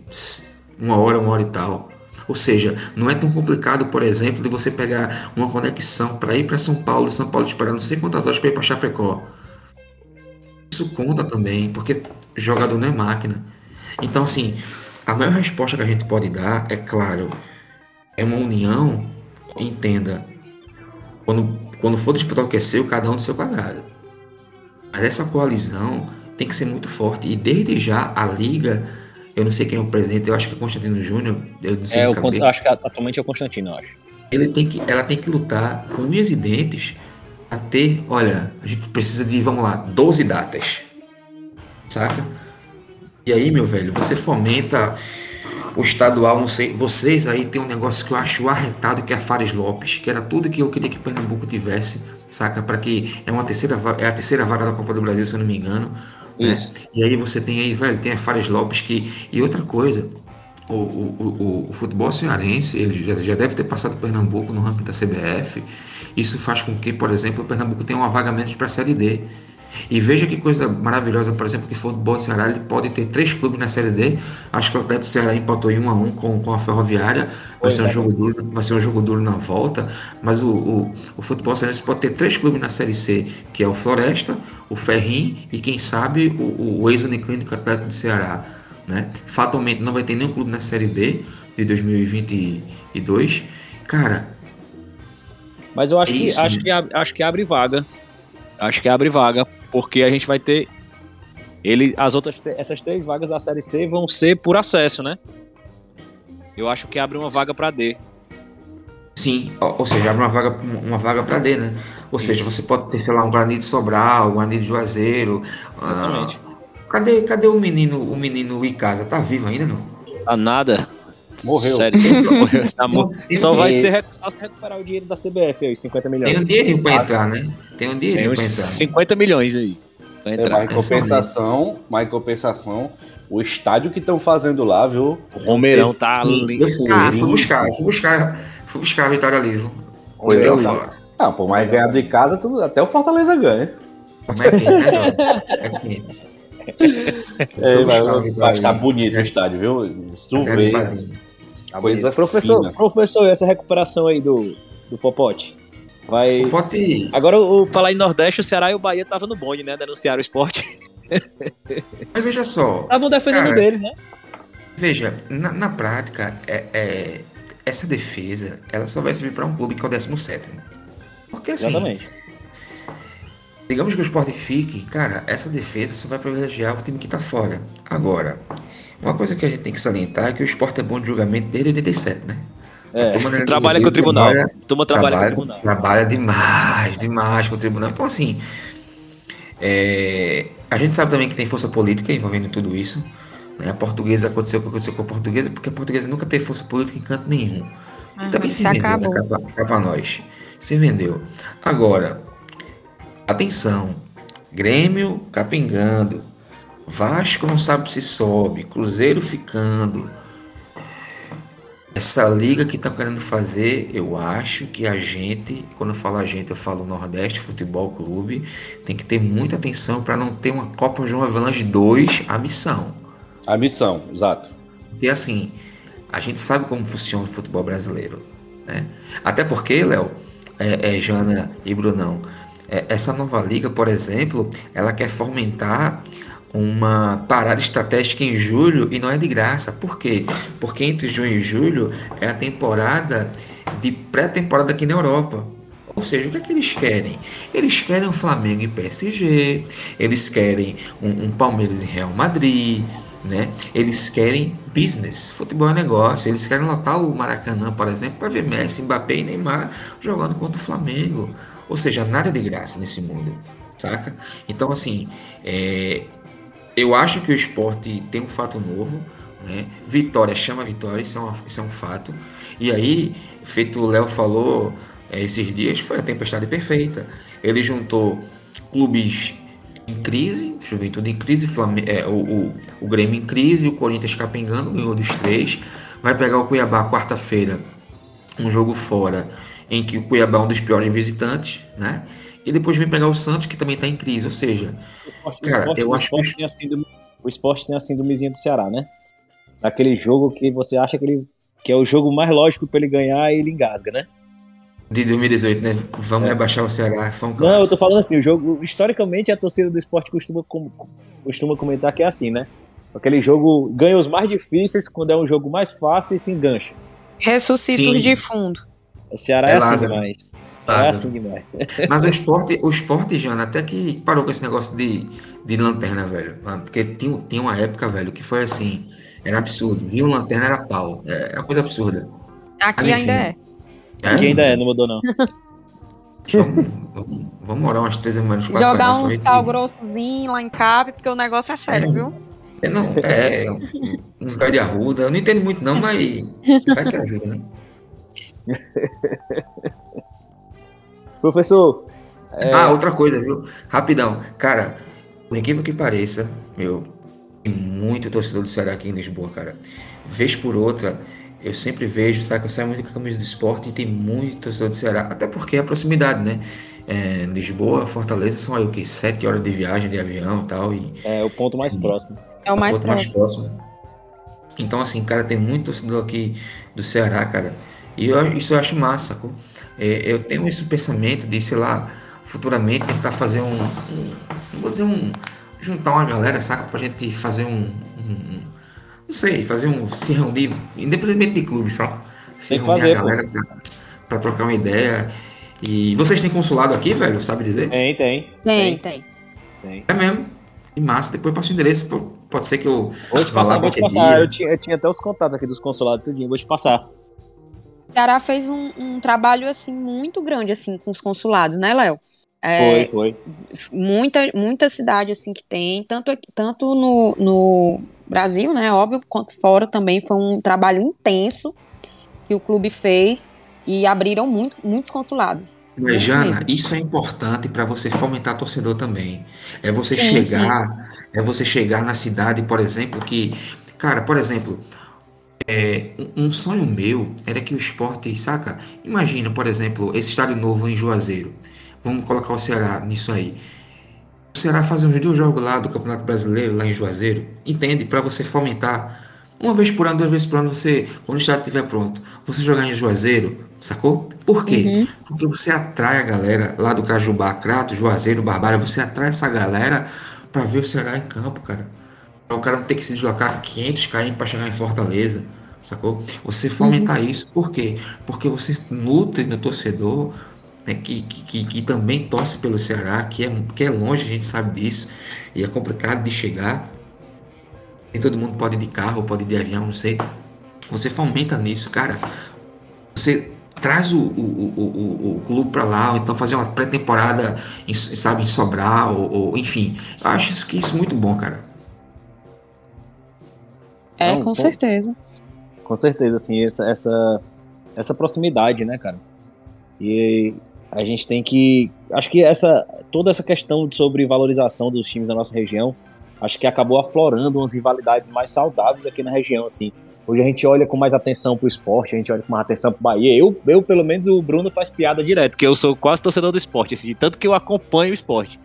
Uma hora, uma hora e tal. Ou seja, não é tão complicado, por exemplo, de você pegar uma conexão para ir para São Paulo, São Paulo esperar não sei quantas horas para ir para Chapecó. Isso conta também, porque jogador não é máquina. Então, assim, a maior resposta que a gente pode dar, é claro, é uma união, entenda, quando, quando for disputar o que seu, cada um do seu quadrado. Mas essa coalizão tem que ser muito forte. E desde já, a Liga, eu não sei quem é o presidente, eu acho que é Constantino Júnior, eu não sei É, de o, cabeça. acho que atualmente é o Constantino, eu acho. Ele tem que, ela tem que lutar com unhas e dentes a ter, olha, a gente precisa de, vamos lá, 12 datas. Saca? E aí, meu velho, você fomenta o estadual, não sei, vocês aí tem um negócio que eu acho arretado que é a Fares Lopes, que era tudo que eu queria que Pernambuco tivesse, saca? Para que é uma terceira é a terceira vaga da Copa do Brasil, se eu não me engano. né? Isso. E aí você tem aí, velho, tem a Fares Lopes que e outra coisa, o, o, o, o- o futebol cearense, ele já, já deve ter passado Pernambuco no ranking da CBF. Isso faz com que, por exemplo, o Pernambuco tenha uma vaga menos para a Série D. E veja que coisa maravilhosa, por exemplo, que o futebol do Ceará ele pode ter três clubes na Série D. Acho que o Atlético do Ceará empatou em 1 a 1 com, com a Ferroviária. Vai ser, um vai. jogo duro, vai ser um jogo duro na volta. Mas o, o, o futebol cearense pode ter três clubes na Série C, que é o Floresta, o Ferrim e quem sabe o, o, ex-Uniclínico Atlético do Ceará. Né? Fatalmente não vai ter nenhum clube na Série B de 2022. Cara, Mas eu acho que, Isso. acho, que, acho que abre vaga. Acho que abre vaga, porque a gente vai ter. Ele, as outras, essas três vagas da Série C vão ser por acesso, né? Eu acho que abre uma vaga pra D. Sim, ou seja, abre uma vaga, uma vaga para D, né? Ou seja, Isso. você pode ter, sei lá, um Guarani de Sobral, um Guarani de Juazeiro. ah, Exatamente. cadê, cadê o menino, o menino Icasa? Tá vivo ainda, não? A nada. Morreu. Sério. Morreu. Tá mo- Tem- só vai ser só se recuperar o dinheiro da CBF aí, 50 milhões. Tem um dinheirinho pra entrar, né? Tem um dinheirinho pra entrar. 50 milhões aí. Pra É, entrar. mas em compensação, mas em compensação, o estádio que estão fazendo lá, viu? O Romeirão tá lindo. eu fui, Ah, fui buscar, fui buscar, fui buscar a vitória ali, viu? Coisa Eu Ah, pô, mas ganhar de casa, tudo, até o Fortaleza ganha. Mas é quente, né? É quente. é, vai, vai estar bonito o estádio, viu? Se tu vê. Coisa professor, professor, essa recuperação aí do, do Popote? Vai. Popote... Agora, o, falar em Nordeste, o Ceará e o Bahia estavam no bonde, né? Denunciaram o esporte. Mas veja só. Estavam defendendo cara, deles, né? Veja, na, na prática, é, é, essa defesa ela só vai servir para um clube que é o 17. Porque assim. Exatamente. Digamos que o Sport fique, cara, essa defesa só vai privilegiar o time que tá fora. Agora, uma coisa que a gente tem que salientar é que o Sport é bom de julgamento desde 87, né? É, trabalha com o tribunal. Trabalha, Toma trabalha, trabalha, com o tribunal. Trabalha demais, demais com o tribunal. Então, assim, é, a gente sabe também que tem força política envolvendo tudo isso. Né? A portuguesa aconteceu o que aconteceu com a portuguesa, porque a portuguesa nunca teve força política em canto nenhum. Uhum, e também se vendeu né, para nós. Se vendeu. Agora, atenção. Grêmio capingando. Vasco não sabe se sobe. Cruzeiro ficando. Essa liga que estão querendo fazer, eu acho que a gente, quando eu falo a gente, eu falo Nordeste Futebol Clube, tem que ter muita atenção para não ter uma Copa João Avelange 2 a missão. A missão, exato. E assim, a gente sabe como funciona o futebol brasileiro. Né? Até porque, Léo, é, é, Jana e Brunão, é, essa nova liga, por exemplo, ela quer fomentar uma parada estratégica em julho e não é de graça. Por quê? Porque entre junho e julho é a temporada de pré-temporada aqui na Europa. Ou seja, o que é que eles querem? Eles querem um Flamengo e PSG, eles querem um, um Palmeiras e Real Madrid, né? Eles querem business, futebol é negócio. Eles querem lotar o Maracanã, por exemplo, para ver Messi, Mbappé e Neymar jogando contra o Flamengo. Ou seja, nada de graça nesse mundo, saca? Então, assim, é, eu acho que o esporte tem um fato novo. Né? Vitória chama vitória, isso é, uma, isso é um fato. E aí, feito o Léo falou é, esses dias, foi a tempestade perfeita. Ele juntou clubes em crise, Juventude em crise, Flamengo, é, o, o, o Grêmio em crise, o Corinthians capengando, ganhou dos três. Vai pegar o Cuiabá quarta-feira, um jogo fora, em que o Cuiabá é um dos piores visitantes, né? E depois vem pegar o Santos, que também está em crise. Ou seja, o esporte, cara, o esporte, eu o acho que. Tem síndrome, o esporte tem a síndromezinha do Ceará, né? Aquele jogo que você acha que, ele, que é o jogo mais lógico para ele ganhar e ele engasga, né? de 2018, né? Vamos é. rebaixar o Ceará. Foi um Não, eu tô falando assim, o jogo, historicamente, a torcida do esporte costuma, costuma comentar que é assim, né? Aquele jogo ganha os mais difíceis quando é um jogo mais fácil e se engancha. Ressuscita de fundo. O Ceará é, é assim demais. É assim demais. Mas o esporte, o esporte, Jana, até que parou com esse negócio de, de lanterna, velho. Porque tinha, tinha uma época, velho, que foi assim, era absurdo. Viu lanterna, era pau. É, é uma coisa absurda. Aqui Mas, ainda é. É? Aqui ainda é, não mudou não. vamos, vamos morar umas três semanas Jogar um sal grossozinho lá em casa, porque o negócio é sério, é. viu? É, não, é, uns gás de arruda. Eu não entendo muito, não, mas vai que ajuda, né? Professor. É... Ah, outra coisa, viu? Rapidão. Cara, por incrível que pareça, meu, tem muito torcedor do Ceará aqui em Lisboa, cara. Vez por outra, eu sempre vejo, sabe, que eu saio muito com a camisa do esporte e tem muito torcedor do Ceará, até porque é a proximidade, né? É, Lisboa, Fortaleza são aí o que? Sete horas de viagem de avião e tal. E, é o ponto mais próximo. É o mais, o próximo. mais próximo. Então, assim, cara, tem muito torcedor aqui do Ceará, cara. E eu, isso eu acho massa, sacou? É, eu tenho esse pensamento de, sei lá, futuramente tentar fazer um. um vou dizer um. juntar uma galera, saca? Pra gente fazer um, um não sei, fazer um. Se reunir, independente de clube, sabe? Se reunir fazer, a galera pra, pra, trocar uma ideia. E vocês têm consulado aqui, velho? Sabe dizer? Tem, tem. Tem, tem. tem. É mesmo. E massa, depois eu passo o endereço, pode ser que eu vou te passar, vou te passar. Eu tinha, eu tinha, até os contatos aqui dos consulados tudinho, vou te passar. O Ceará fez um, um, trabalho assim muito grande assim com os consulados, né, Léo? É, foi, foi. Muita, muita cidade assim que tem, tanto, tanto no, no Brasil, né, óbvio, quanto fora também foi um trabalho intenso que o clube fez e abriram muito, muitos consulados. Mas, Jana, mesmo. isso é importante para você fomentar torcedor também. É você sim, chegar, sim. é você chegar na cidade, por exemplo, que, cara, por exemplo, é, um sonho meu era que o esporte, saca? Imagina, por exemplo, esse estádio novo em Juazeiro. Vamos colocar o Ceará nisso aí. o Ceará fazer uns dois jogos lá do Campeonato Brasileiro, lá em Juazeiro, entende? Para você fomentar. Uma vez por ano, duas vezes por ano, você, quando o estádio estiver pronto, você jogar em Juazeiro, sacou? Por quê? Uhum. Porque você atrai a galera lá do Cajubá, Crato, Juazeiro, Barbária, você atrai essa galera para ver o Ceará em campo, cara. Pra o cara não ter que se deslocar 500 km para chegar em Fortaleza, sacou? Você fomentar uhum. isso, por quê? Porque você nutre no torcedor né, que, que, que, também torce pelo Ceará, que é, que é longe, a gente sabe disso, e é complicado de chegar. Nem todo mundo pode ir de carro, pode ir de avião, não sei. Você fomenta nisso, cara. Você traz o, o, o, o, clube para lá, ou então fazer uma pré-temporada, sabe, em Sobral, ou, ou, enfim. Eu acho isso, que isso muito bom, cara. É, então, com certeza. Com certeza, assim, essa, essa, essa proximidade, né, cara? E a gente tem que. Acho que essa toda essa questão sobre valorização dos times da nossa região, acho que acabou aflorando umas rivalidades mais saudáveis aqui na região, assim. Hoje a gente olha com mais atenção pro esporte, a gente olha com mais atenção pro Bahia. Eu, eu pelo menos, o Bruno faz piada direto, que eu sou quase torcedor do esporte, assim, de tanto que eu acompanho o esporte.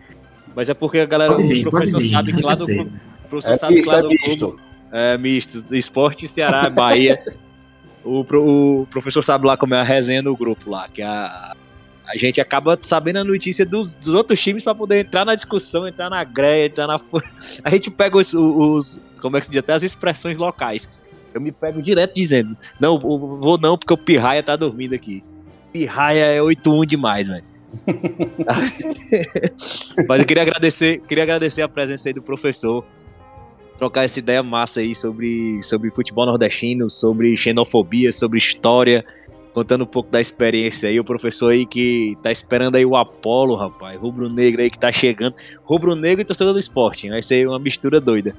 Mas é porque a galera, o professor sabe que lá do clube. O professor é sabe que lá do clube. É misto, esporte, Ceará, Bahia. o, o professor sabe lá como é a resenha no grupo lá, que a, a gente acaba sabendo a notícia dos, dos outros times para poder entrar na discussão, entrar na greia, entrar na. A gente pega os, os. Como é que se diz? Até as expressões locais. Eu me pego direto dizendo: Não, vou não, porque o Pirraia tá dormindo aqui. Pirraia é 8-1 demais, velho. Mas eu queria agradecer, queria agradecer a presença aí do professor. Trocar essa ideia massa aí sobre, sobre futebol nordestino, sobre xenofobia, sobre história contando um pouco da experiência aí, o professor aí que tá esperando aí o Apolo, rapaz, rubro-negro aí que tá chegando, rubro-negro e torcedor do esporte, vai ser uma mistura doida.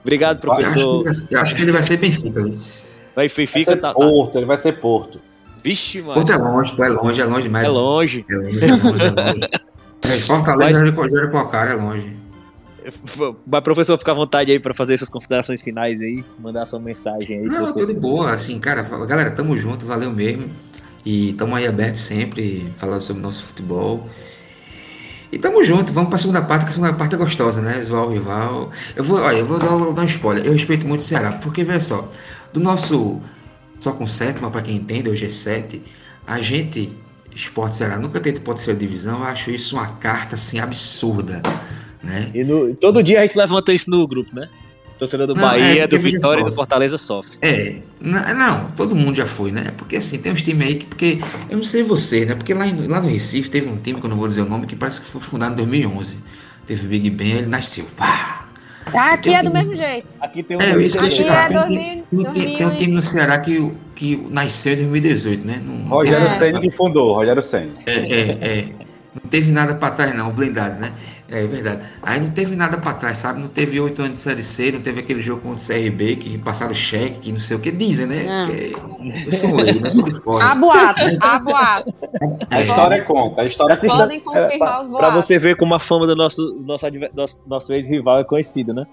Obrigado, professor. Eu acho que, acho que ele vai ser Benfica, isso. Vai Benfica, tá, tá, Porto, ele vai ser Porto. Vixe, mano. Porto é longe, é longe, é longe demais. É longe. É longe, é longe, é longe. É, Fortaleza, Mas... cara, é longe. Mas, professor, fica à vontade aí para fazer suas considerações finais aí, mandar sua mensagem aí. Não, tudo boa, assim, cara, galera, tamo junto, valeu mesmo. E tamo aí aberto sempre, falando sobre nosso futebol. E tamo junto, vamos pra segunda parte, que a segunda parte é gostosa, né? Zoar o rival. Eu vou, olha, eu vou dar, dar um spoiler. Eu respeito muito o Ceará, porque, veja só, do nosso só com sétima, para quem entende, hoje é 7, a gente, Esporte Ceará, nunca teve terceira divisão, eu acho isso uma carta, assim, absurda né? E no, todo dia a gente levanta isso no grupo, né? Torcedor do não, Bahia, é, do Vitória e do Fortaleza sofre. É, não, não, todo mundo já foi, né? Porque assim, tem uns times aí que. Porque, eu não sei você, né? Porque lá, em, lá no Recife teve um time, que eu não vou dizer o nome, que parece que foi fundado em 2011. Teve o Big Ben, ele nasceu. Pá! Ah, aqui é do mesmo jeito. Aqui tem um. É, isso é tem, tem, tem, tem, um time no Ceará que, que nasceu em 2018, né? Não, Rogério é. Senna que fundou, Rogério Senna. É, é, é. Não teve nada pra trás, não, blindado, né? É, é verdade. Aí não teve nada para trás, sabe? Não teve oito anos de Série C, não teve aquele jogo contra o CRB que passaram cheque, que não sei o que dizem, né? Ah. Porque eu sou leigo, né? Sou de fora. Há boatos, há boatos. A história podem, conta, a história Podem confirmar é, os boatos. Pra você ver como a fama do nosso, nosso, nosso, nosso ex-rival é conhecida, né?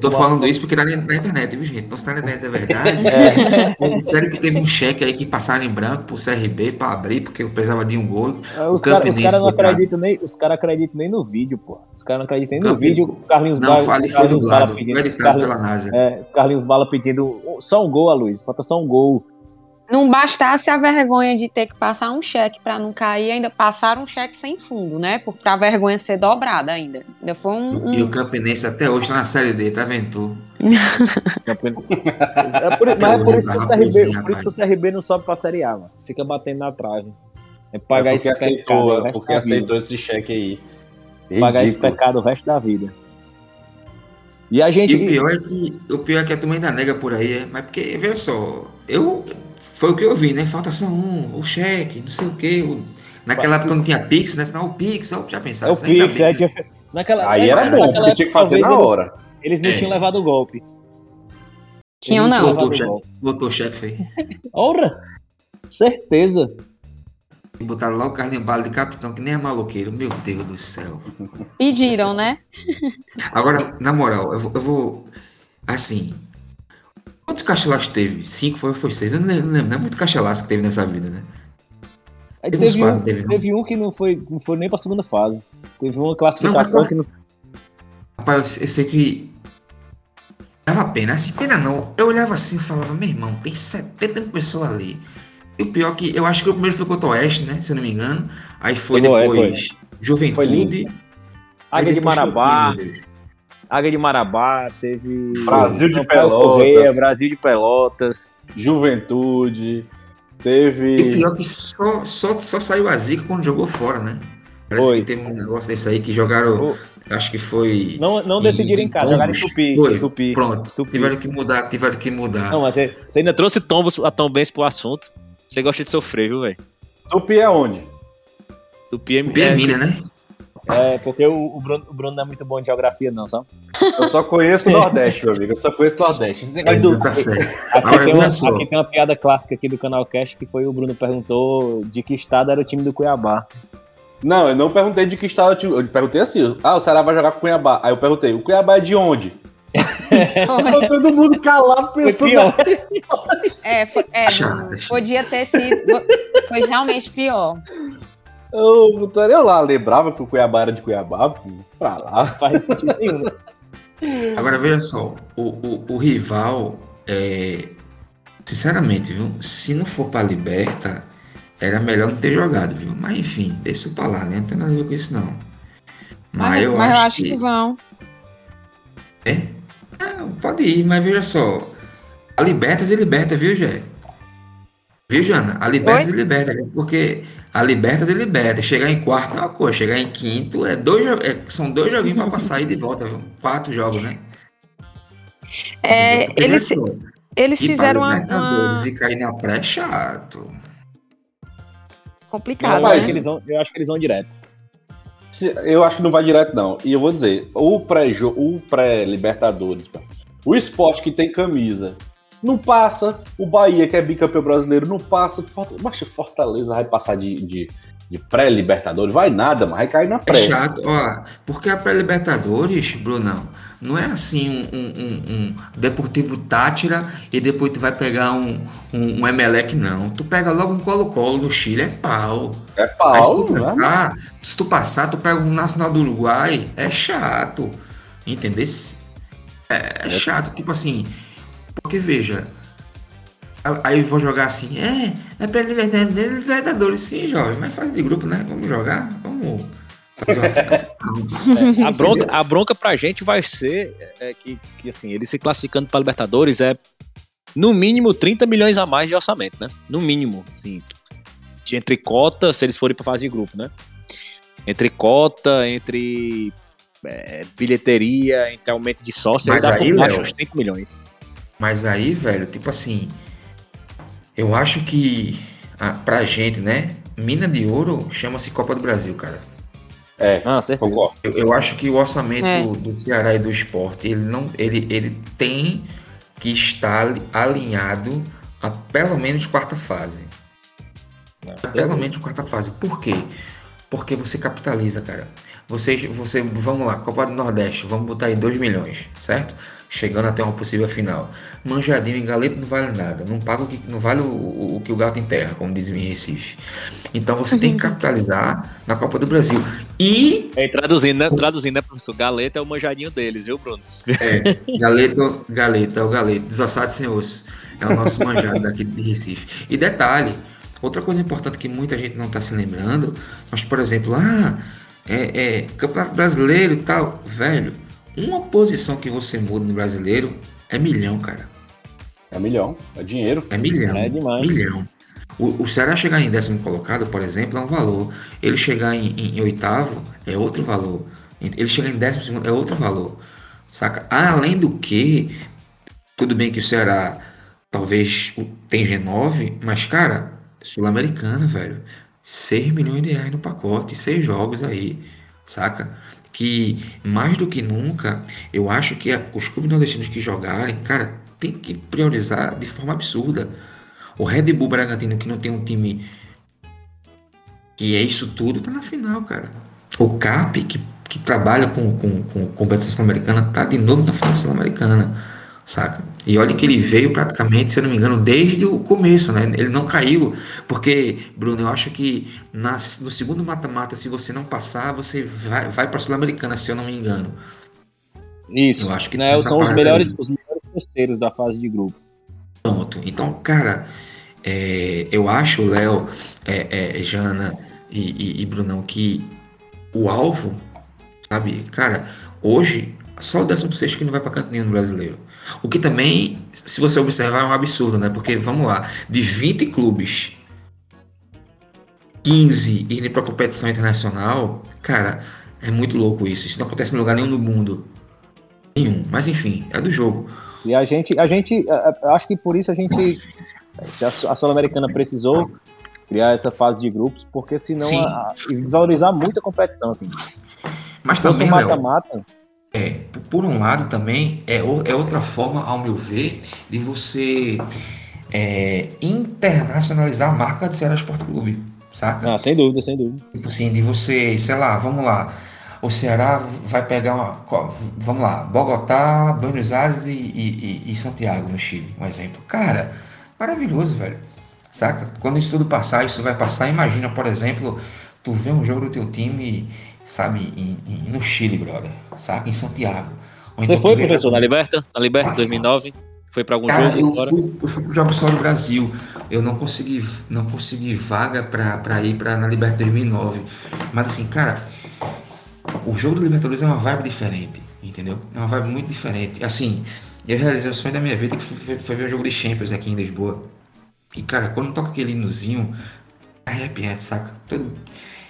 Tô falando isso porque tá na, internet, viu, gente? Não se tá na internet, é verdade. É. Disseram que teve um cheque aí que passaram em branco pro CRB pra abrir, porque eu precisava de um gol. É, os caras cara não acreditam nem, os cara acreditam nem no vídeo, pô. Os caras não acreditam nem no vídeo. O Carlinhos não, Bala. Não, falei, foi dublado, pedindo, Carlinhos, pela NASA. É, Carlinhos Bala pedindo só um gol, a Luiz. Falta só um gol. Não bastasse a vergonha de ter que passar um cheque para não cair, ainda passaram um cheque sem fundo, né? Para a vergonha ser dobrada ainda. ainda foi um, um... E o Campinense até hoje tá na Série D, tá vendo é por, mas é por isso, que o CRB, por isso que o CRB não sobe pra Série A, mano. Fica batendo na trave. É pagar é esse aceitou, pecado. Porque aceitou esse cheque aí. Ridículo. Pagar esse pecado o resto da vida. E a gente. E o pior é que, o pior é que a turma ainda nega por aí, é, mas porque, veja só, eu foi o que eu vi, né? Falta só um, o cheque, não sei o quê. O... Naquela época não tinha Pix, né? Senão o Pix, eu já pensava. É o Pix, é, tinha... naquela, Aí era bom, porque tinha que fazer na hora. Eles, eles não é. tinham levado o golpe. Tinham não. Botou, cheque, botou cheque, feio. Ora! Certeza. E botaram lá o carne em bala de capitão, que nem é maloqueiro. Meu Deus do céu. Pediram, né? Agora, na moral, eu vou, eu vou assim, Quantos cachelaços teve? Cinco foi, foi seis? Eu não lembro, não é muito cachelaço que teve nessa vida, né? Teve, teve, um, teve, teve um que não foi, não foi nem pra segunda fase. Teve uma classificação não, que não. Rapaz, eu, eu sei que dava pena. Assim, pena não. Eu olhava assim e falava, meu irmão, tem 70 pessoas ali. E o pior que eu acho que o primeiro foi contra o Oeste, né? Se eu não me engano. Aí foi, foi depois foi. Juventude. Águia de Marabá. Águia de Marabá, teve. Brasil de Pelotas. Correia, Brasil de Pelotas. Juventude. Teve. E o pior que só, só, só saiu a Zica quando jogou fora, né? Parece foi. que teve um negócio desse aí que jogaram. Oh. Acho que foi. Não, não decidiram em, em casa, jogaram em Tupi. Foi. Tupi. Pronto. Tupi. Tiveram que mudar, tiveram que mudar. Não, mas você, você ainda trouxe tombos a Tom Benz pro assunto. Você gosta de sofrer, viu, velho? Tupi é onde? Tupi é, Tupi é, é Minas, né? É, porque o, o, Bruno, o Bruno não é muito bom de geografia, não, sabe? Eu só conheço o Nordeste, meu amigo. Eu só conheço o Nordeste. Esse negócio do... tá. Aqui, tem uma, aqui tem uma piada clássica aqui do canal Cast que foi o Bruno perguntou de que estado era o time do Cuiabá. Não, eu não perguntei de que estado o time. Eu perguntei assim: ah, o Ceará vai jogar com o Cuiabá. Aí eu perguntei: o Cuiabá é de onde? todo mundo calado pensando. É, foi, é, podia ter sido. Foi realmente pior. Eu, eu lá lembrava que o Cuiabá era de Cuiabá, pra lá. Faz sentido nenhum. Agora veja só, o, o, o rival, é, sinceramente, viu? Se não for pra Liberta, era melhor não ter jogado, viu? Mas enfim, deixa isso pra lá, né? Não tem nada a ver com isso, não. Mas, mas eu, mas acho, eu acho que... que vão. É? é? Pode ir, mas veja só. A Libertas e Liberta, viu, Jé? Viu, Jana? A Libertas Oi? e Liberta, porque a Libertas e Liberta. Chegar em quarto é uma coisa, chegar em quinto é dois, é, são dois joguinhos para passar e de volta, viu? quatro jogos, né? É, eles, eles fizeram uma, uma... e cair na pré é chato. Complicado, eu, né? acho que eles vão, eu acho que eles vão direto. Eu acho que não vai direto, não. E eu vou dizer, o pré-Libertadores, pré o esporte que tem camisa não passa. O Bahia, que é bicampeão brasileiro, não passa. Mas Fortaleza vai passar de, de, de pré-Libertadores? Vai nada, mas vai cair na pré. É chato, ó. Porque a pré-Libertadores, Brunão, não é assim um, um, um, Deportivo Tátira e depois tu vai pegar um, um, um Emelec, não. Tu pega logo um Colo-Colo no Chile, é pau. É pau, Aí, se tu, passar, né? se tu passar, tu pega um Nacional do Uruguai, é chato. Entendeu? É, é chato, tipo assim, porque veja, aí vou jogar assim, é, é pra Libertadores, sim, jovem, mas fase de grupo, né? Vamos jogar, vamos é, a, bronca, a bronca pra gente vai ser é, que, que, assim, ele se classificando pra Libertadores é no mínimo 30 milhões a mais de orçamento, né? No mínimo, sim. De entre cota, se eles forem pra fase de grupo, né? Entre cota, entre é, bilheteria, entre aumento de sócio, mas aí, por baixo uns 30 milhões. Mas aí, velho, tipo assim, eu acho que a, pra gente, né, mina de ouro chama-se Copa do Brasil, cara. É, ah, certeza. Eu, eu acho que o orçamento é. do Ceará e do esporte, ele não, ele, ele tem que estar alinhado a pelo menos quarta fase. Ah, pelo menos quarta fase. Por quê? Porque você capitaliza, cara. Vocês, você, vamos lá, Copa do Nordeste, vamos botar aí 2 milhões, certo? Chegando até uma possível final. Manjadinho e Galeto não vale nada, não paga o que não vale o, o, o que o gato enterra, como dizem em Recife. Então você tem que capitalizar na Copa do Brasil. E é, traduzindo, né, traduzindo, né, professor? Galeto é o manjadinho deles, viu, Bruno? É, Galeto, Galeto é o Galeto, desossado sem osso. É o nosso manjado daqui de Recife. E detalhe, outra coisa importante que muita gente não está se lembrando, mas por exemplo, ah, é, é Campeonato Brasileiro e tal, velho uma posição que você muda no brasileiro é milhão, cara. É milhão, é dinheiro. É milhão. É demais. Milhão. O, o Ceará chegar em décimo colocado, por exemplo, é um valor. Ele chegar em, em, em oitavo é outro valor. Ele chegar em décimo segundo é outro valor. Saca? Além do que, tudo bem que o Ceará talvez tem G9, mas, cara, Sul-Americana, velho. 6 milhões de reais no pacote, seis jogos aí, saca? Que mais do que nunca, eu acho que os clubes nordestinos que jogarem, cara, tem que priorizar de forma absurda. O Red Bull Bragantino, que não tem um time que é isso tudo, tá na final, cara. O CAP, que, que trabalha com, com, com competição sul-americana, tá de novo na final sul-americana saca? E olha que ele veio praticamente, se eu não me engano, desde o começo, né? Ele não caiu, porque, Bruno, eu acho que nas, no segundo mata-mata, se você não passar, você vai, vai para a Sul-Americana, se eu não me engano. Isso. Eu acho que né, são os melhores, os melhores terceiros da fase de grupo. Pronto. Então, cara, é, eu acho, Léo, é, é, Jana e, e, e Brunão, que o alvo, sabe, cara, hoje só o 16 que não vai para canto nenhum no brasileiro. O que também, se você observar, é um absurdo, né? Porque, vamos lá, de 20 clubes, 15 irem para competição internacional, cara, é muito louco isso. Isso não acontece em lugar nenhum no mundo. Nenhum. Mas enfim, é do jogo. E a gente, a gente, acho que por isso a gente, se a Sul-Americana precisou criar essa fase de grupos, porque senão a, a, desvalorizar muito a competição, assim. Mas também, mata-mata. É, por um lado também é, é outra forma, ao meu ver, de você é, internacionalizar a marca do Ceará Esporte Clube, saca? Ah, sem dúvida, sem dúvida. Tipo assim, de você, sei lá, vamos lá, o Ceará vai pegar uma, vamos lá, Bogotá, Buenos Aires e, e, e Santiago no Chile, um exemplo. Cara, maravilhoso, velho. Saca? Quando isso tudo passar, isso vai passar. Imagina, por exemplo, tu vê um jogo do teu time, sabe, em, em, no Chile, brother. Saca? Em Santiago. Você então foi, professor, na Liberta? Na Liberta 2009? Foi para algum Cara, jogo eu fora? Fui, eu fui pro Jogo Só do Brasil. Eu não consegui, não consegui vaga para ir para na Liberta 2009. Mas assim, cara, o jogo do Libertadores é uma vibe diferente, entendeu? É uma vibe muito diferente. Assim, eu realizei o sonho da minha vida que foi, foi ver um jogo de Champions aqui em Lisboa. E, cara, quando toca aquele hinozinho, arrepiante, saca? Todo...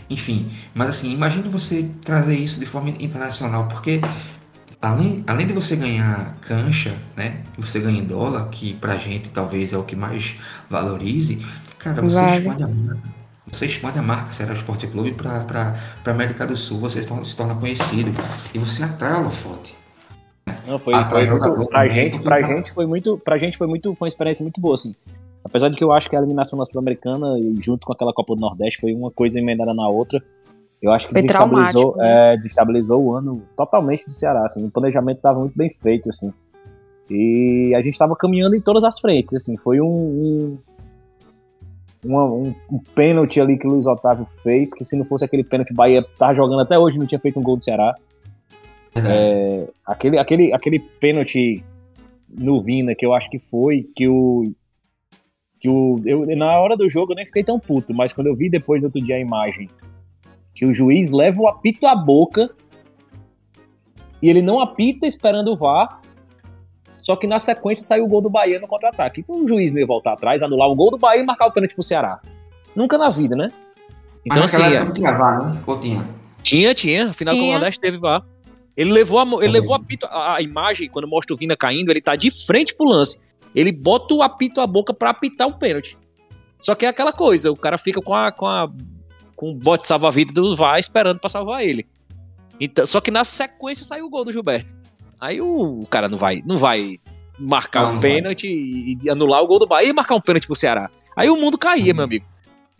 Enfim, mas assim, imagine você trazer isso de forma internacional, porque além, além de você ganhar cancha, né? Você ganha em dólar, que pra gente talvez é o que mais valorize, cara, você vale. expande a marca. Você expande a marca Ceará Esporte Clube para a América do Sul, você se torna conhecido e você atrai a holofote. Não, foi, foi muito, pra gente, pra gente foi muito, pra gente foi muito, foi uma experiência muito boa, assim. Apesar de que eu acho que a eliminação na Sul-Americana, junto com aquela Copa do Nordeste, foi uma coisa emendada na outra. Eu acho que foi desestabilizou, né? é, desestabilizou o ano totalmente do Ceará. Assim, o planejamento estava muito bem feito, assim. E a gente estava caminhando em todas as frentes, assim. Foi um, um, uma, um, um pênalti ali que o Luiz Otávio fez, que se não fosse aquele pênalti, o Bahia tá jogando até hoje, não tinha feito um gol do Ceará. É, aquele, aquele, aquele pênalti no Vina, que eu acho que foi, que o que o, eu, na hora do jogo eu nem fiquei tão puto, mas quando eu vi depois do outro dia a imagem que o juiz leva o apito à boca e ele não apita esperando o VAR, só que na sequência saiu o gol do Bahia no contra-ataque. Então o juiz não ia voltar atrás, anular o gol do Bahia e marcar o pênalti pro Ceará. Nunca na vida, né? Então Mas assim. Não tinha VAR, né? Ou tinha? Tinha, tinha. Afinal, o Nordeste teve VAR. Ele levou, a, ele levou a, pito, a, a, imagem, quando mostra o Vina caindo, ele tá de frente pro lance ele bota o apito à boca para apitar o pênalti. Só que é aquela coisa, o cara fica com a com a com o bote salva-vida do VAR esperando para salvar ele. Então, só que na sequência saiu o gol do Gilberto. Aí o, o cara não vai, não vai marcar não, um pênalti e, e, anular o gol do Bahia e marcar um pênalti pro Ceará. Aí o mundo caía, meu amigo.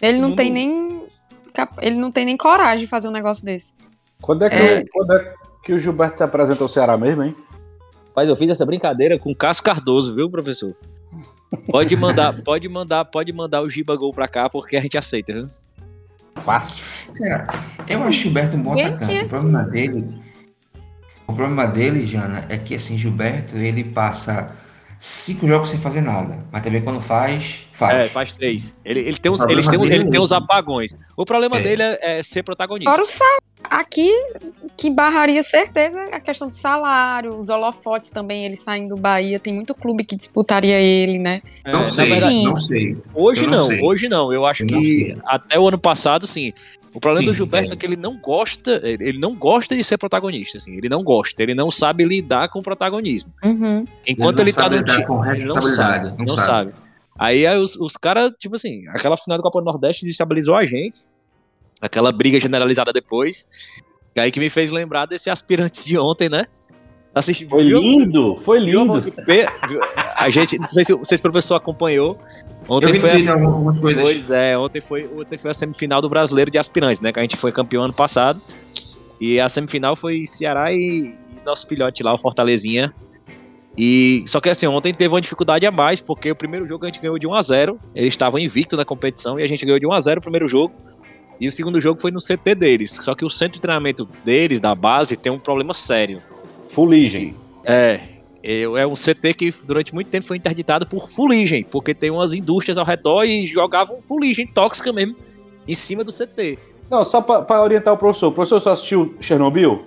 Ele não mundo... tem nem ele não tem nem coragem de fazer um negócio desse. Quando é que, é... Quando é que o Gilberto se apresenta ao Ceará mesmo, hein? Rapaz, eu fiz essa brincadeira com o Cássio Cardoso, viu, professor? Pode mandar, pode mandar, pode mandar o Giba Gol pra cá, porque a gente aceita, viu? Fácil. Cara, eu acho o Gilberto um bom atacante. O problema dele. O problema dele, Jana, é que assim, Gilberto, ele passa cinco jogos sem fazer nada. Mas também quando faz, faz. É, faz três. Ele, ele tem uns, eles têm, ele tem uns apagões. O problema é. dele é, é, ser protagonista. Fora o aqui que barraria certeza a questão do salário, os holofotes também, ele saindo do Bahia, tem muito clube que disputaria ele, né? É, não, sei, verdade, não sei. Hoje não, não hoje não. Eu acho eu que até o ano passado, sim. O problema sim, do Gilberto é. é. que ele não gosta, ele não gosta de ser protagonista, assim. Ele não gosta, ele não sabe lidar com o protagonismo. Uhum. Enquanto ele, ele tá no time, ele não sabe, não, não sabe. sabe. Aí, aí os, os caras, tipo assim, aquela final do Copa do Nordeste desestabilizou a gente aquela briga generalizada depois. E aí que me fez lembrar desse aspirantes de ontem, né? Assisti, foi viu? lindo, foi lindo. A gente, não sei se, não sei se o professor acompanhou. Ontem foi a, algumas coisas. Pois é, ontem foi, ontem foi a semifinal do Brasileiro de Aspirantes, né? Que a gente foi campeão ano passado. E a semifinal foi Ceará e, e nosso filhote lá, o Fortalezinha. E só que assim, ontem teve uma dificuldade a mais, porque o primeiro jogo a gente ganhou de 1 a 0. Eles estavam invicto na competição e a gente ganhou de 1 a 0 o primeiro jogo. E o segundo jogo foi no CT deles. Só que o centro de treinamento deles, da base, tem um problema sério. Fuligem. É, é um CT que durante muito tempo foi interditado por fuligem, porque tem umas indústrias ao redor e jogavam fuligem tóxica mesmo em cima do CT. Não, só para orientar o professor. O professor só assistiu Chernobyl?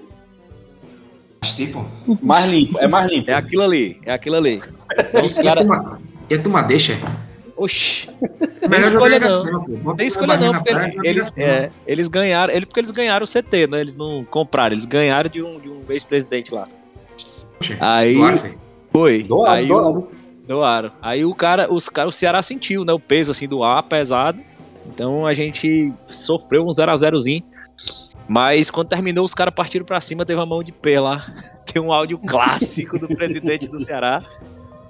Tipo? Mais limpo, é mais limpo. É aquilo ali, é aquilo ali. Então, e, cara... e a turma deixa? Oxi. Não tem escolha não. Não tem escolha não, porque eles, é, eles ganharam, ele, porque eles ganharam o CT, né? Eles não compraram, eles ganharam de um, de um ex-presidente lá. Aí. Doaram, foi. Doaram, aí doaram. doaram. Aí o cara, os cara, o Ceará sentiu, né? O peso assim do ar pesado. Então a gente sofreu um 0x0zinho. Mas quando terminou, os caras partiram para cima, teve uma mão de pé lá. Tem um áudio clássico do presidente do Ceará.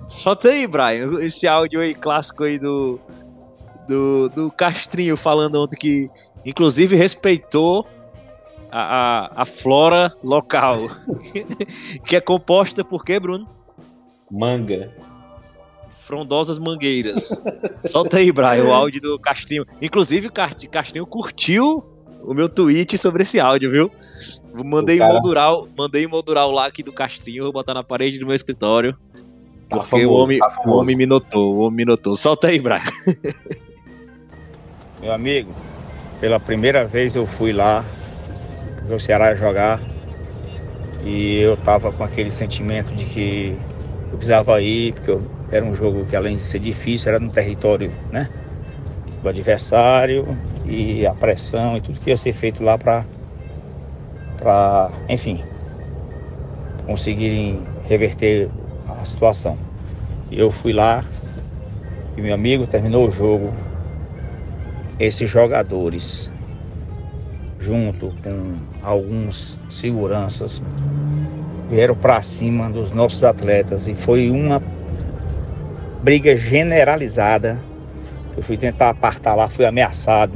Solta aí, Brian, esse áudio aí clássico aí do, do, do Castrinho falando ontem que, inclusive, respeitou a, a, a flora local. que é composta por quê, Bruno? Manga. Frondosas mangueiras. Solta aí, Brian, o áudio do Castrinho. Inclusive, o Castrinho curtiu o meu tweet sobre esse áudio, viu? Mandei cara... moldural, mandei moldural lá aqui do Castrinho, vou botar na parede do meu escritório. Tá porque famoso, o, homem, tá o homem me notou, o homem me notou. Solta aí, Brian. Meu amigo, pela primeira vez eu fui lá ver o Ceará jogar e eu tava com aquele sentimento de que eu precisava ir, porque eu, era um jogo que além de ser difícil, era no território, né? Do adversário e a pressão e tudo que ia ser feito lá para para, enfim, conseguirem reverter a situação. Eu fui lá e meu amigo terminou o jogo. Esses jogadores, junto com alguns seguranças, vieram para cima dos nossos atletas e foi uma briga generalizada. Eu fui tentar apartar lá, fui ameaçado.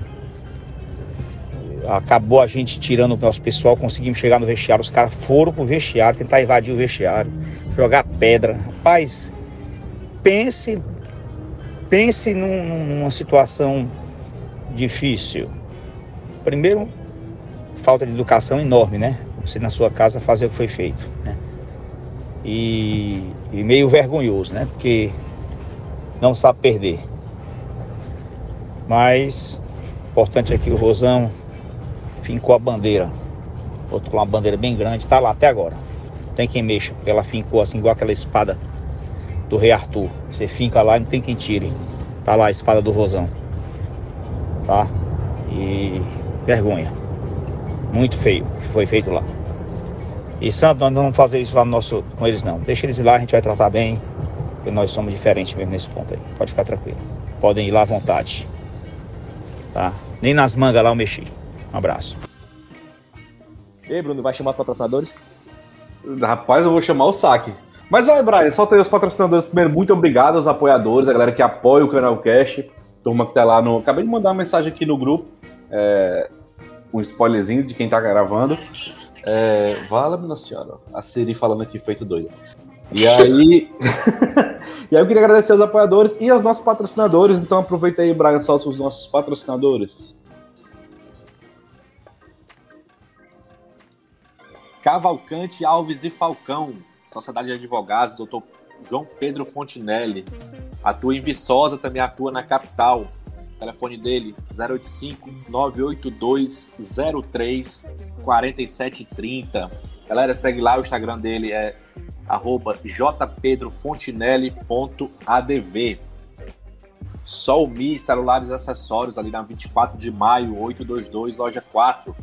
Acabou a gente tirando o nosso pessoal, conseguimos chegar no vestiário. Os caras foram pro vestiário, tentar invadir o vestiário jogar pedra. Rapaz, pense, pense num, numa situação difícil. Primeiro, falta de educação enorme, né? Você na sua casa fazer o que foi feito, né? E, e meio vergonhoso, né? Porque não sabe perder. Mas importante aqui o Rosão fincou a bandeira. Botou uma bandeira bem grande, tá lá até agora tem quem mexa, porque ela fincou assim, igual aquela espada do rei Arthur. Você finca lá e não tem quem tire. Tá lá a espada do Rosão. Tá? E vergonha. Muito feio que foi feito lá. E Santo, nós não vamos fazer isso lá no nosso, com eles não. Deixa eles ir lá, a gente vai tratar bem. Porque nós somos diferentes mesmo nesse ponto aí. Pode ficar tranquilo. Podem ir lá à vontade. Tá? Nem nas mangas lá eu mexi. Um abraço. E aí, Bruno, vai chamar patrocinadores? Rapaz, eu vou chamar o saque. Mas vai, Brian, solta aí os patrocinadores primeiro. Muito obrigado aos apoiadores, a galera que apoia o canal Cash. Turma que tá lá no. Acabei de mandar uma mensagem aqui no grupo. É... Um spoilerzinho de quem tá gravando. É... Vala, minha senhora. A Siri falando aqui, feito doido. E aí. e aí eu queria agradecer aos apoiadores e aos nossos patrocinadores. Então aproveita aí, Brian, solta os nossos patrocinadores. Cavalcante Alves e Falcão, Sociedade de Advogados, doutor João Pedro Fontinelli. Atua em Viçosa, também atua na capital. O telefone dele 085 982 03 4730. Galera, segue lá, o Instagram dele é arroba jpedrofontinelli.adv. Solmi Celulares e Acessórios, ali na 24 de maio, 822, loja 4.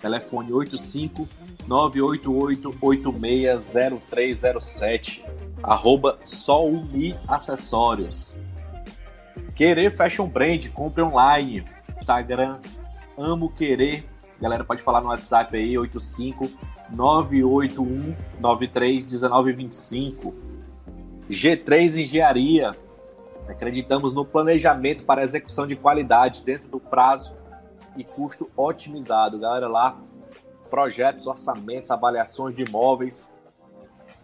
Telefone 85 988-860307, arroba Solmi Acessórios. Querer Fashion Brand, compre online. Instagram, amo querer. Galera, pode falar no WhatsApp aí, 85 981 93 1925. G3 Engenharia. Acreditamos no planejamento para execução de qualidade dentro do prazo e custo otimizado. Galera, lá projetos, orçamentos, avaliações de imóveis.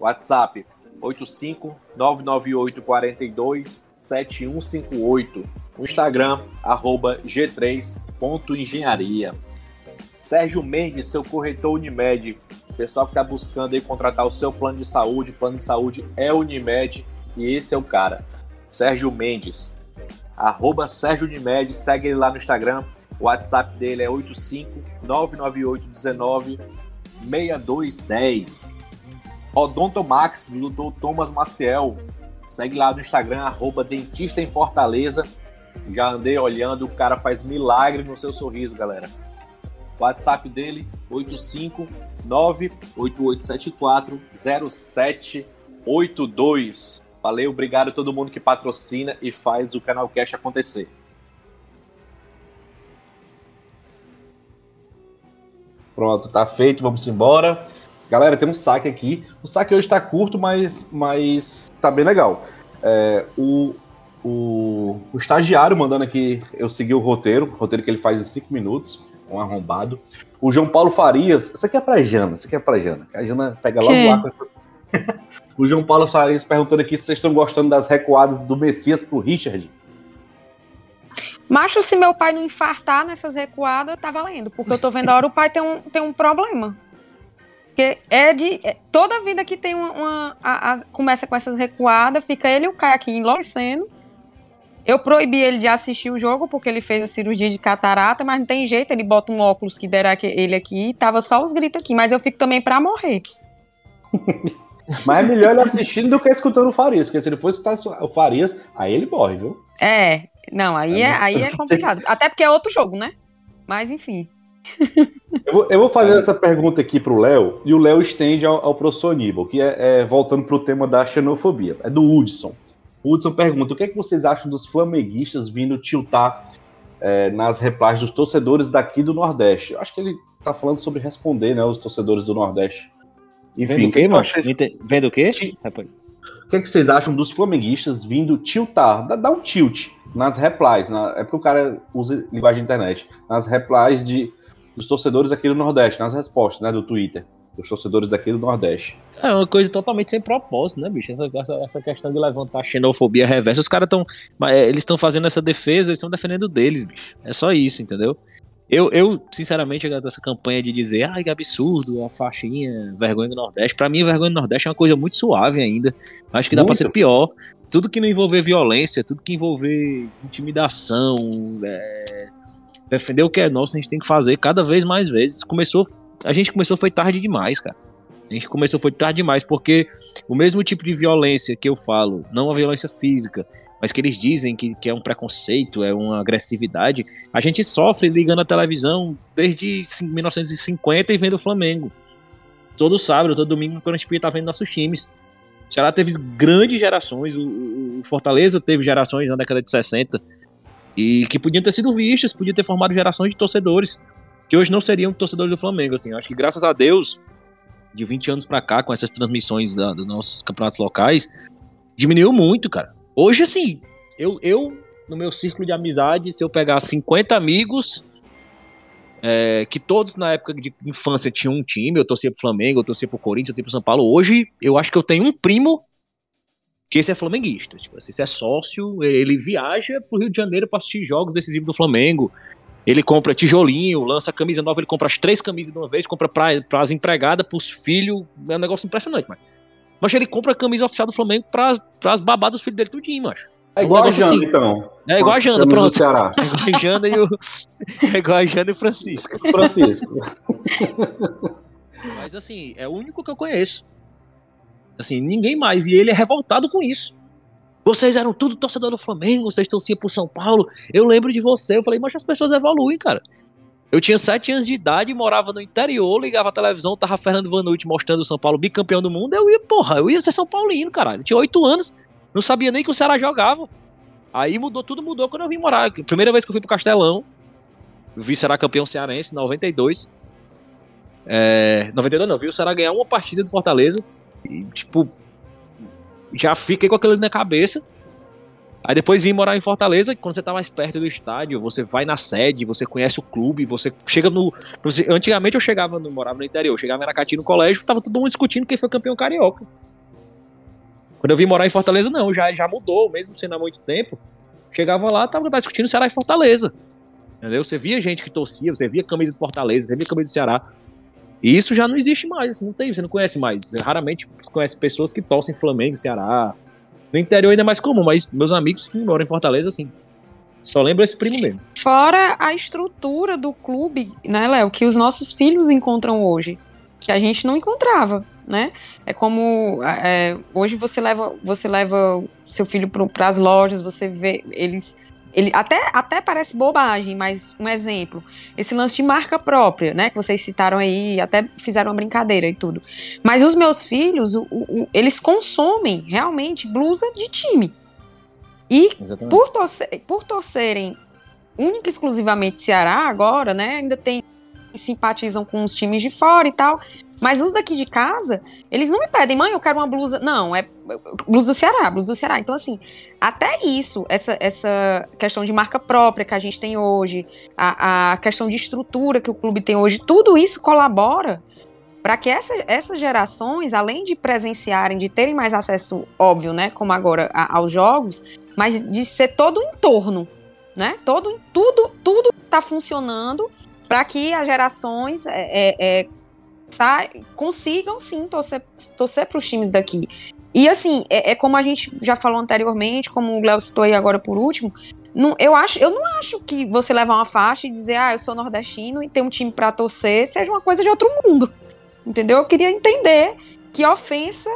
WhatsApp 85 998 42 7158. O Instagram arroba g3.engenharia. Sérgio Mendes, seu corretor Unimed. pessoal que está buscando aí contratar o seu plano de saúde, plano de saúde é Unimed e esse é o cara, Sérgio Mendes. Arroba Sérgio Unimed, segue ele lá no Instagram. O WhatsApp dele é 85998196210. Odontomax, do Dr. Thomas Maciel. Segue lá no Instagram, arroba Dentista em Fortaleza. Já andei olhando, o cara faz milagre no seu sorriso, galera. WhatsApp dele, 859-8874-0782. Valeu, obrigado a todo mundo que patrocina e faz o Canal Cash acontecer. Pronto, tá feito, vamos embora. Galera, tem um saque aqui. O saque hoje tá curto, mas, mas tá bem legal. É, o, o, o, estagiário mandando aqui eu seguir o roteiro, o roteiro que ele faz em 5 minutos, um arrombado. O João Paulo Farias, isso aqui é pra Jana, isso aqui é pra Jana. A Jana pega logo lá com essa... O João Paulo Farias perguntando aqui se vocês estão gostando das recuadas do Messias pro Richard. Macho, se meu pai não infartar nessas recuadas, tá valendo. Porque eu tô vendo a hora o pai tem um, tem um problema. Porque é de. É, toda vida que tem uma. uma a, a, começa com essas recuadas, fica ele e o Caio aqui enlouquecendo. Eu proibi ele de assistir o jogo porque ele fez a cirurgia de catarata, mas não tem jeito, ele bota um óculos que dera ele aqui, tava só os gritos aqui, mas eu fico também pra morrer. mas é melhor ele assistindo do que escutando o Farias, porque se ele for escutar o Farias, aí ele morre, viu? É, não, aí é, aí é complicado. Até porque é outro jogo, né? Mas enfim. Eu vou, eu vou fazer essa pergunta aqui pro Léo, e o Léo estende ao, ao professor Aníbal, que é, é voltando pro tema da xenofobia. É do Hudson. O Hudson pergunta: o que é que vocês acham dos flamenguistas vindo tiltar é, nas replies dos torcedores daqui do Nordeste? Eu acho que ele tá falando sobre responder, né, os torcedores do Nordeste. Enfim, Vendo o quê, mano? Vendo o quê? O que, é que vocês acham dos flamenguistas vindo tiltar, dar um tilt nas replies, na, é porque o cara usa linguagem de internet, nas replies de, dos torcedores aqui do Nordeste, nas respostas, né, do Twitter, dos torcedores daqui do Nordeste. É uma coisa totalmente sem propósito, né, bicho? Essa, essa, essa questão de levantar xenofobia reversa, os caras estão, eles estão fazendo essa defesa, eles estão defendendo deles, bicho. É só isso, entendeu? Eu, eu, sinceramente, dessa campanha de dizer, ai, que absurdo, a faixinha, vergonha do Nordeste. Pra mim, vergonha do Nordeste é uma coisa muito suave ainda. Acho que dá muito. pra ser pior. Tudo que não envolver violência, tudo que envolver intimidação, é, defender o que é nosso, a gente tem que fazer cada vez mais vezes. Começou, a gente começou foi tarde demais, cara. A gente começou foi tarde demais, porque o mesmo tipo de violência que eu falo, não a violência física, mas que eles dizem que, que é um preconceito, é uma agressividade, a gente sofre ligando a televisão desde 1950 e vendo o Flamengo. Todo sábado, todo domingo, quando a gente estar vendo nossos times. O Ceará teve grandes gerações, o, o Fortaleza teve gerações na década de 60 e que podiam ter sido vistas, podiam ter formado gerações de torcedores que hoje não seriam torcedores do Flamengo. Assim, acho que graças a Deus, de 20 anos para cá, com essas transmissões da, dos nossos campeonatos locais, diminuiu muito, cara. Hoje, assim, eu, eu, no meu círculo de amizade, se eu pegar 50 amigos, é, que todos na época de infância tinham um time, eu torcia pro Flamengo, eu torcia pro Corinthians, eu torcia pro São Paulo. Hoje, eu acho que eu tenho um primo que esse é flamenguista. Tipo, esse é sócio, ele viaja pro Rio de Janeiro para assistir jogos decisivos do Flamengo. Ele compra tijolinho, lança camisa nova, ele compra as três camisas de uma vez, compra para as empregadas, pros filhos. É um negócio impressionante, mas. Mas ele compra a camisa oficial do Flamengo para as babadas dos filhos dele tudinho, macho. É igual a Janda, assim. então. É igual a Janda, pronto. É igual a Janda e o. É igual a Janda e o Francisco. Francisco. Mas assim, é o único que eu conheço. Assim, ninguém mais. E ele é revoltado com isso. Vocês eram tudo torcedor do Flamengo, vocês torciam pro São Paulo. Eu lembro de você. Eu falei, mas as pessoas evoluem, cara. Eu tinha sete anos de idade, morava no interior, ligava a televisão, tava Fernando Vanucci mostrando o São Paulo bicampeão do mundo. Eu ia, porra, eu ia ser São Paulino, caralho. Eu tinha oito anos. Não sabia nem que o Ceará jogava. Aí mudou, tudo mudou quando eu vim morar. Primeira vez que eu fui pro Castelão, vi o Ceará campeão cearense, 92. É, 92 não, vi o Ceará ganhar uma partida do Fortaleza. E, tipo, já fiquei com aquilo na cabeça. Aí depois vim morar em Fortaleza, quando você tá mais perto do estádio, você vai na sede, você conhece o clube, você chega no. Antigamente eu chegava, no, morava no interior, eu chegava em Aracati no colégio, tava todo mundo discutindo quem foi campeão carioca. Quando eu vim morar em Fortaleza, não, já, já mudou, mesmo sendo há muito tempo. Chegava lá, tava, tava discutindo Ceará e Fortaleza. Entendeu? Você via gente que torcia, você via camisa do Fortaleza, você via camisa do Ceará. E isso já não existe mais, assim, não tem, você não conhece mais. Você raramente conhece pessoas que torcem Flamengo, Ceará. No interior ainda é mais comum, mas meus amigos que moram em Fortaleza, assim, só lembro esse primo mesmo. Fora a estrutura do clube, né, Léo, que os nossos filhos encontram hoje, que a gente não encontrava, né? É como é, hoje você leva, você leva seu filho para as lojas, você vê eles ele até, até parece bobagem, mas um exemplo, esse lance de marca própria, né, que vocês citaram aí, até fizeram uma brincadeira e tudo. Mas os meus filhos, o, o, eles consomem realmente blusa de time. E por, torcer, por torcerem única e exclusivamente Ceará agora, né, ainda tem simpatizam com os times de fora e tal. Mas os daqui de casa, eles não me pedem, mãe, eu quero uma blusa. Não, é blusa do Ceará, blusa do Ceará. Então, assim, até isso, essa, essa questão de marca própria que a gente tem hoje, a, a questão de estrutura que o clube tem hoje, tudo isso colabora para que essa, essas gerações, além de presenciarem, de terem mais acesso, óbvio, né, como agora, a, aos jogos, mas de ser todo o entorno, né? Todo, tudo, tudo está funcionando para que as gerações é, é, é consigam sim torcer, torcer para os times daqui. E assim, é, é, como a gente já falou anteriormente, como o Léo citou aí agora por último, não, eu, acho, eu não acho que você levar uma faixa e dizer, ah, eu sou nordestino e ter um time para torcer seja uma coisa de outro mundo. Entendeu? Eu queria entender que ofensa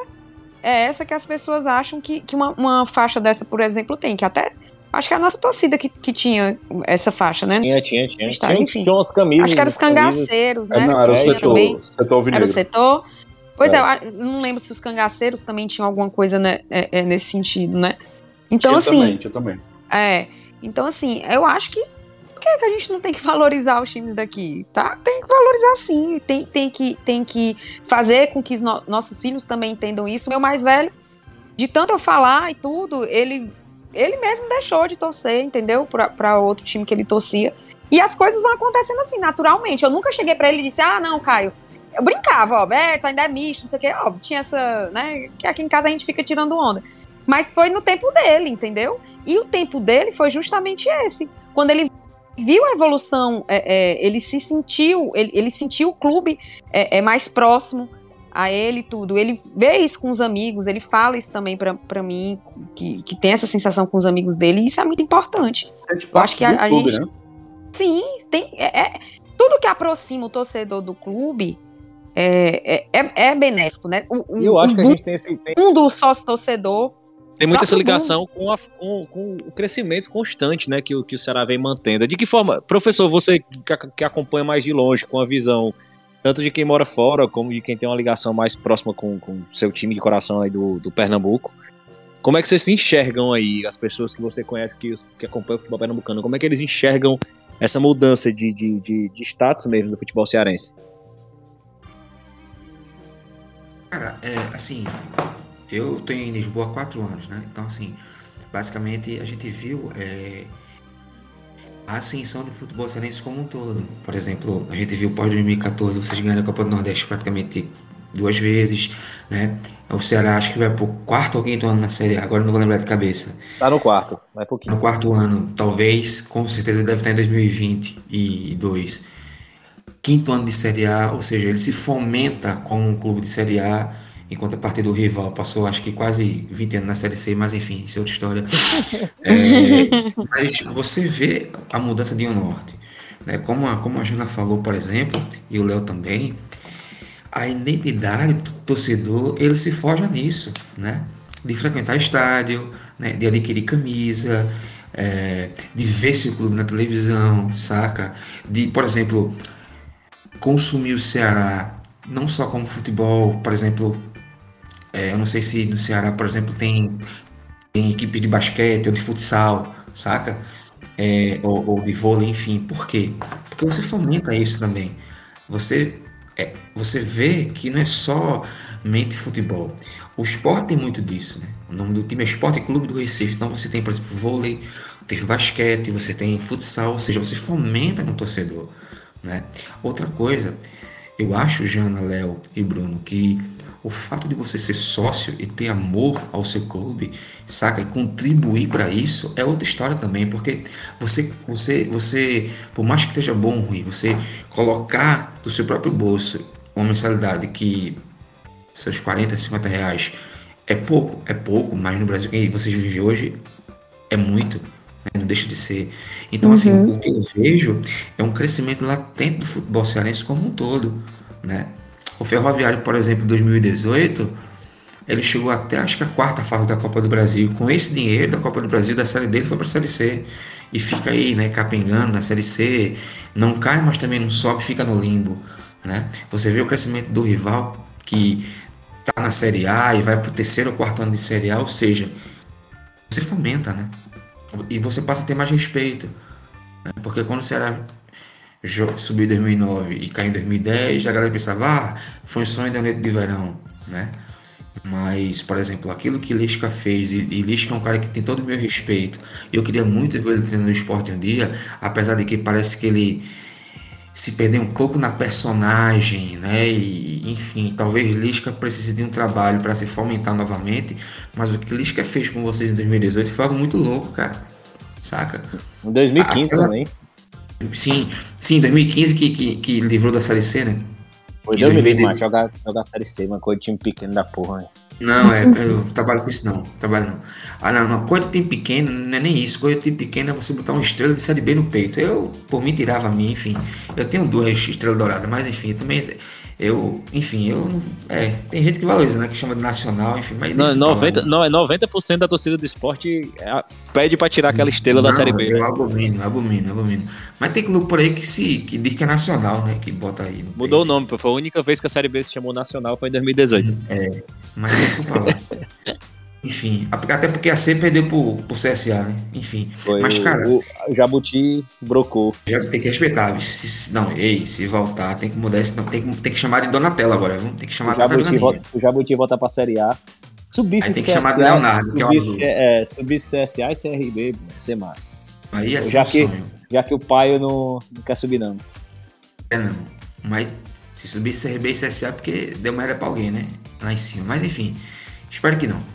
é essa que as pessoas acham que, que uma, uma faixa dessa, por exemplo, tem. Que até Acho que é a nossa torcida que, que tinha essa faixa, né? Tinha, tinha, tinha. Tá, tinha, enfim. tinha umas camisas. Acho que era os cangaceiros, né? É, não, era o setor, setor Era o setor. Pois é. é, eu não lembro se os cangaceiros também tinham alguma coisa né, é, é, nesse sentido, né? Então, tinha assim. Também, tinha também. É. Então, assim, eu acho que. Por que, é que a gente não tem que valorizar os times daqui? Tá? Tem que valorizar sim. Tem, tem, que, tem que fazer com que os no nossos filhos também entendam isso. Meu mais velho, de tanto eu falar e tudo, ele ele mesmo deixou de torcer, entendeu? Para outro time que ele torcia. E as coisas vão acontecendo assim, naturalmente. Eu nunca cheguei para ele e disse: ah, não, Caio. Eu brincava, ó, é, tu ainda é misto, não sei o quê. Ó, tinha essa, né? Que aqui em casa a gente fica tirando onda. Mas foi no tempo dele, entendeu? E o tempo dele foi justamente esse. Quando ele viu a evolução, é, é, ele se sentiu, ele, ele sentiu o clube é, é mais próximo, a ele tudo. Ele vê isso com os amigos, ele fala isso também para mim, que, que tem essa sensação com os amigos dele, e isso é muito importante. É tipo, Eu acho que a, a clube, gente. Né? Sim, tem. É, é, tudo que aproxima o torcedor do clube é, é, é, é benéfico, né? O, Eu acho que a gente tem esse. Tem... Um do sócio-torcedor. Tem muita essa ligação com, a, com, com, o crescimento constante né, que, o, que o Ceará vem mantendo. De que forma, professor, você que, que acompanha mais de longe, com a visão tanto de quem mora fora, como de quem tem uma ligação mais próxima com o seu time de coração aí do, do Pernambuco. Como é que vocês se enxergam aí, as pessoas que você conhece, que, que acompanham o futebol pernambucano, como é que eles enxergam essa mudança de, de, de, de status mesmo do futebol cearense? Cara, é, assim, eu tô em Lisboa há quatro anos, né? Então, assim, basicamente a gente viu é, a ascensão do futebol cearense como um todo. Por exemplo, a gente viu pós 2014 vocês ganharam a Copa do Nordeste praticamente duas vezes, né? O Ceará acho que vai pro quarto ou quinto ano na Série A, agora não vou lembrar de cabeça. Tá no quarto, vai pouquinho. No quarto ano, talvez, com certeza deve estar em 2022. Quinto ano de Série A, ou seja, ele se fomenta com um clube de Série A enquanto a partir do rival passou acho que quase 20 anos na Série C, mas enfim, isso é outra história. é, mas você vê a mudança de um norte. Né? Como, a, como a Jana falou, por exemplo, e o Léo também, a identidade do torcedor, ele se forja nisso, né? De frequentar estádio, né? de adquirir camisa, é, de ver seu clube na televisão, saca? De, por exemplo, consumir o Ceará não só como futebol, por exemplo, é, eu não sei se no Ceará, por exemplo, tem, tem equipes de basquete ou de futsal, saca? É, ou, ou, de vôlei, enfim. Por quê? Porque você fomenta isso também. Você, é, você vê que não é só mente futebol. O esporte tem muito disso, né? O nome do time é Esporte Clube do Recife. Então você tem, por exemplo, vôlei, tem basquete, você tem futsal, ou seja, você fomenta no torcedor, né? Outra coisa, eu acho, Jana, Léo e Bruno, que o fato de você ser sócio e ter amor ao seu clube, saca, e contribuir para isso é outra história também, porque você, você, você, por mais que esteja bom ou ruim, você colocar do seu próprio bolso uma mensalidade que seus 40, 50 reais é pouco, é pouco, mas no Brasil que vocês vivem hoje é muito, né? não deixa de ser. Então, assim, uhum. assim, o que eu vejo é um crescimento latente do futebol cearense como um todo, né? O Ferroviário, por exemplo, em 2018, ele chegou até acho que a quarta fase da Copa do Brasil. Com esse dinheiro da Copa do Brasil, da série dele, foi para a série C. E fica aí, né, capengando na série C. Não cai, mas também não sobe, fica no limbo. Né? Você vê o crescimento do rival que tá na série A e vai para o terceiro ou quarto ano de série A, ou seja, você fomenta, né? E você passa a ter mais respeito. Né? Porque quando o Ceará subiu em 2009 e caiu em 2010, a galera pensava, ah, foi um sonho da noite de verão, né? Mas, por exemplo, aquilo que Lisca fez, e, e Lisca é um cara que tem todo o meu respeito, eu queria muito ver ele treinando no esporte um dia, apesar de que parece que ele se perdeu um pouco na personagem, né? E, enfim, talvez Lisca precise de um trabalho para se fomentar novamente, mas o que Lisca fez com vocês em 2018 foi algo muito louco, cara. Saca? Em 2015 Aquela... também. Sim, sim, 2015 que, que, que livrou da Série C, né? Foi Deus me livre, mas jogar, jogar Série C, uma coisa de time pequeno da porra, né? Não, é, eu trabalho com isso não, trabalho não. Ah, não, não, coisa de time pequeno, não é nem isso, coisa de time pequeno é você botar uma estrela de Série B no peito. Eu, por mim, tirava a minha, enfim. Eu tenho duas estrelas douradas, mas enfim, também eu, enfim, eu é, tem gente que valoriza, né, que chama de nacional, enfim, mas não, 90, não, é 90% da torcida do esporte é, pede para tirar aquela estrela não, da série B. Eu né? abomino, abomino, abomino. Mas tem clube por aí que se que diz que é nacional, né, que bota aí. Mudou o nome, foi a única vez que a série B se chamou nacional foi em 2018. É, mas isso fala. Enfim, até porque a C perdeu pro, pro CSA, né? Enfim. Foi mas, cara. O, o Jabuti brocou. Já tem que respeitar. Se, não, ei, se voltar, tem que mudar. Não, tem, tem que chamar de Donatello agora, viu? Tem que chamar o Jabuti, volta, Se o Jabuti voltar pra Série A. Subisse tem que CSA, chamar de Leonardo, que é subisse, é, subisse CSA e CRB, ia ser massa. Aí ser já, que, sonho. já que o pai não, não quer subir, não. É, não. Mas se subisse CRB e CSA, é porque deu merda pra alguém, né? Lá em cima. Mas enfim, espero que não.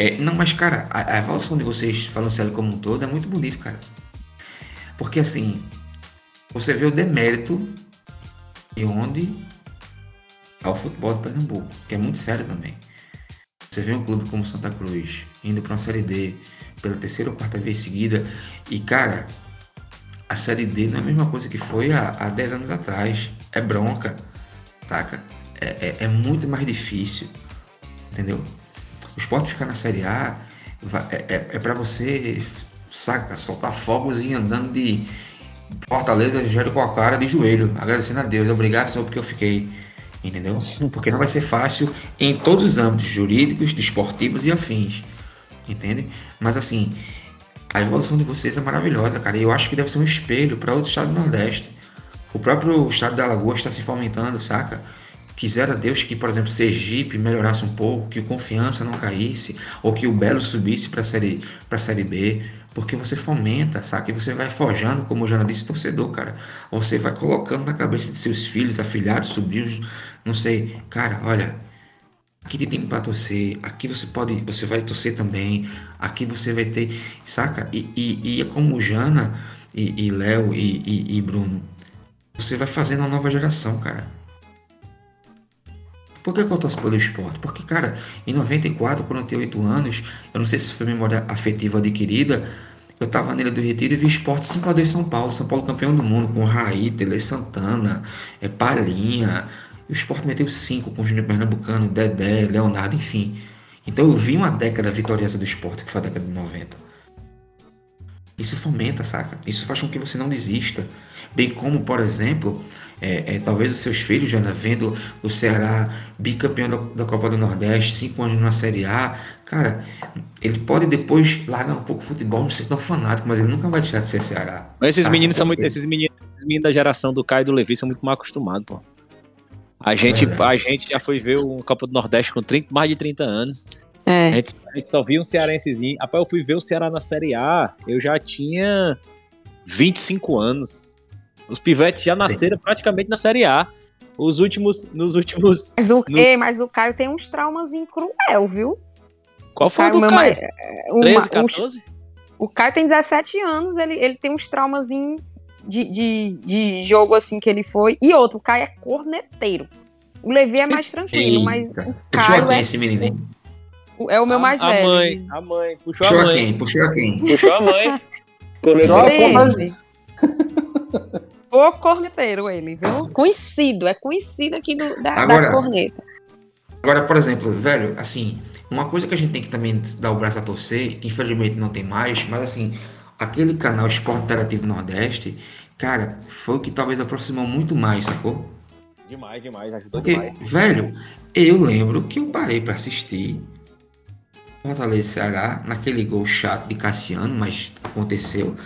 É, não, mas cara, a, a, evolução de vocês, falando sério como um todo, é muito bonito, cara. Porque assim, você vê o demérito de onde ao futebol de Pernambuco, que é muito sério também. Você vê um clube como Santa Cruz indo para uma Série D pela terceira ou quarta vez seguida, e cara, a Série D não é a mesma coisa que foi há, há 10 anos atrás. É bronca, saca? É, é, é muito mais difícil, entendeu? O esporte ficar na Série A é, é, é para você, saca, soltar fogos e andando de Fortaleza, com a cara de joelho, agradecendo a Deus. Obrigado, Senhor, porque eu fiquei. Entendeu? Porque não vai ser fácil em todos os âmbitos jurídicos, desportivos e afins. Entende? Mas assim, a evolução de vocês é maravilhosa, cara. E eu acho que deve ser um espelho para outro estado do Nordeste. O próprio estado da Alagoas está se fomentando, saca? Quisera Deus que, por exemplo, Sergipe melhorasse um pouco, que o Confiança não caísse, ou que o Belo subisse para série, a série B, porque você fomenta, sabe? Você vai forjando, como eu já disse, torcedor, cara. Você vai colocando na cabeça de seus filhos, afilhados, sobrinhos, não sei. Cara, olha, aqui tem tempo para torcer, aqui você pode, você vai torcer também, aqui você vai ter, saca? E, e, e é como Jana e, e Léo e, e, e Bruno, você vai fazendo uma nova geração, cara. Por que, que eu torço pelo esporte? Porque, cara, em 94, quando eu tinha 8 anos, eu não sei se foi memória afetiva adquirida, eu tava nele do Retiro e vi esporte 5x2 São Paulo, São Paulo campeão do mundo, com Raí, Tele Santana, é, Palinha. E o esporte meteu 5 com o Júnior Pernambucano, Dedé, Leonardo, enfim. Então eu vi uma década vitoriosa do esporte, que foi a década de 90. Isso fomenta, saca? Isso faz com que você não desista. Bem como, por exemplo, é, é, talvez os seus filhos, Jana, vendo o Ceará bicampeão da, da, Copa do Nordeste, cinco anos na Série A, cara, ele pode depois largar um pouco o futebol, não ser tão fanático, mas ele nunca vai deixar de ser Ceará. Mas esses meninos são muito. Esses meninos, esses meninos da geração do Caio e do Levi são muito mal acostumados, pô. A gente, é a gente já foi ver o Copa do Nordeste com 30, mais de 30 anos. É. A, gente, a gente só via um cearensezinho. Após eu fui ver o Ceará na Série A, eu já tinha 25 anos. Os pivetes já nasceram Sim. praticamente na Série A. Os últimos, nos últimos. Mas o, no... ei, mas o Caio tem uns traumas cruel, viu? Qual foi o do Caio? Mais, uma, 13, 14? o Caio tem 17 anos, ele, ele tem uns traumas de, de, de jogo assim que ele foi. E outro, o Caio é corneteiro. O Levi é mais tranquilo, Eita. mas o Caio é. Esse menino. É o meu mais a, velho. A mãe, a mãe. Puxou, puxou a mãe. Quem? Puxou a quem? Puxou a mãe. Puxou a mãe. O corneteiro, ele, viu? Conhecido, é conhecido aqui do, da, agora, das cornetas. Agora, por exemplo, velho, assim, uma coisa que a gente tem que também dar o braço a torcer, que infelizmente não tem mais, mas assim, aquele canal Esporte Interativo Nordeste, cara, foi o que talvez aproximou muito mais, sacou? Demais, demais, ajudou Porque, demais. Velho, eu lembro que eu parei para assistir Fortaleza Ceará, naquele gol chato de Cassiano, mas aconteceu.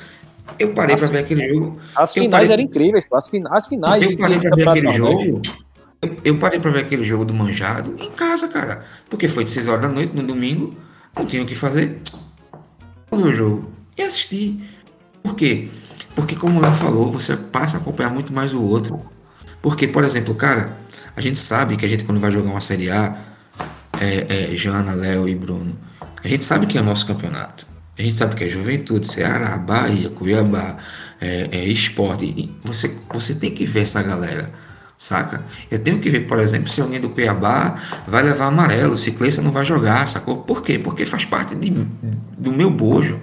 Eu parei para ver aquele jogo. As finais parei... eram incríveis, as, fin as finais. Eu parei para ver aquele jogo. Eu, eu parei para ver aquele jogo do Manjado em casa, cara. Porque foi de 6 horas da noite, no domingo. Não tinha o que fazer. o jogo. E assisti. Por quê? Porque, como ela falou, você passa a acompanhar muito mais o outro. Porque, por exemplo, cara, a gente sabe que a gente, quando vai jogar uma Série A, é, é Jana, Léo e Bruno, a gente sabe que é o nosso campeonato. A gente sabe que é Juventude, Ceará, Bahia, Cuiabá, é, é esporte. Você, você tem que ver essa galera, saca? Eu tenho que ver, por exemplo, se alguém do Cuiabá vai levar amarelo, o ciclista não vai jogar, sacou? Por quê? Porque faz parte de, do meu bojo.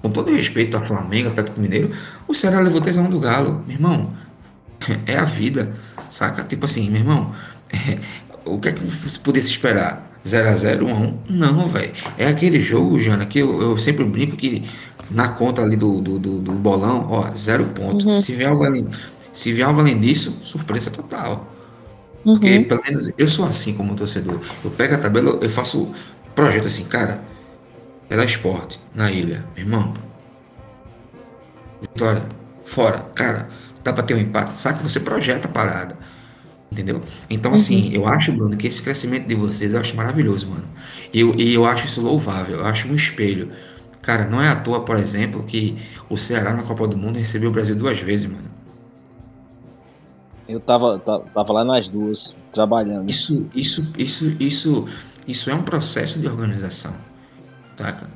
Com todo respeito ao Flamengo, Atlético Mineiro, o Ceará levou 3 do Galo. Meu irmão, é a vida, saca? Tipo assim, meu irmão, o que é que você poderia esperar? 0x0, 1x1? Não, velho. É aquele jogo, Jana, que eu, eu sempre brinco que na conta ali do, do, do, do bolão, ó, zero ponto. Uhum. Se vier algo além, se vier algo além disso, surpresa total. Uhum. Porque, pelo menos, eu sou assim como torcedor. Eu pego a tabela, eu faço projeto assim, cara. É da esporte, na ilha, meu irmão. Vitória, fora, cara, dá pra ter um empate. Sabe que você projeta a parada. Entendeu? Então, uhum. assim, eu acho, Bruno, que esse crescimento de vocês eu acho maravilhoso, mano. E eu, e eu acho isso louvável, eu acho um espelho. Cara, não é à toa, por exemplo, que o Ceará na Copa do Mundo recebeu o Brasil duas vezes, mano. Eu tava, tava lá nas duas, trabalhando. Isso, isso, isso, isso, isso é um processo de organização, saca?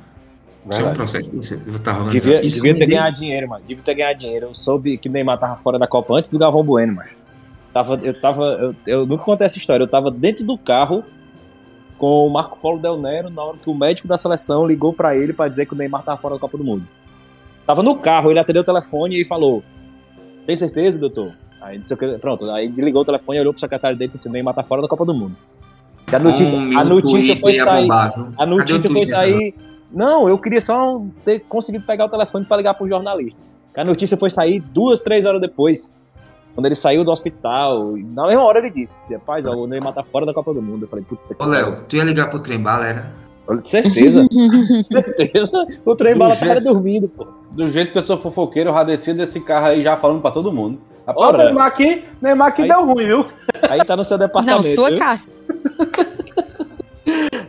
Isso é um processo de você estar organizando. Devia, isso devia ter ganhado dinheiro, mano. Devia ter ganhado dinheiro. Eu soube que o Neymar tava fora da Copa antes do Galvão Bueno, mano. Tava, eu tava. Eu, eu nunca contei essa história. Eu tava dentro do carro com o Marco Polo Del Nero na hora que o médico da seleção ligou para ele para dizer que o Neymar tava fora da Copa do Mundo. Tava no carro, ele atendeu o telefone e falou: Tem certeza, doutor? Aí que, pronto, aí desligou o telefone, olhou pro secretário dele e disse: o Neymar tá fora da Copa do Mundo. E a notícia, um a notícia foi sair. a notícia foi sair. Não, eu queria só ter conseguido pegar o telefone para ligar pro jornalista. A notícia foi sair duas, três horas depois. Quando ele saiu do hospital, na mesma hora ele disse: Rapaz, o Neymar tá fora da Copa do Mundo. Eu falei: Puta Ô, Léo, tu ia ligar pro Trembala, era? Certeza. certeza. O Trembala tava dormindo, pô. Do jeito que eu sou fofoqueiro, eu já desci desse carro aí já falando pra todo mundo. Rapaz, o Neymar aqui, Neymar aqui aí, deu ruim, viu? Aí tá no seu departamento. Não, sua cara.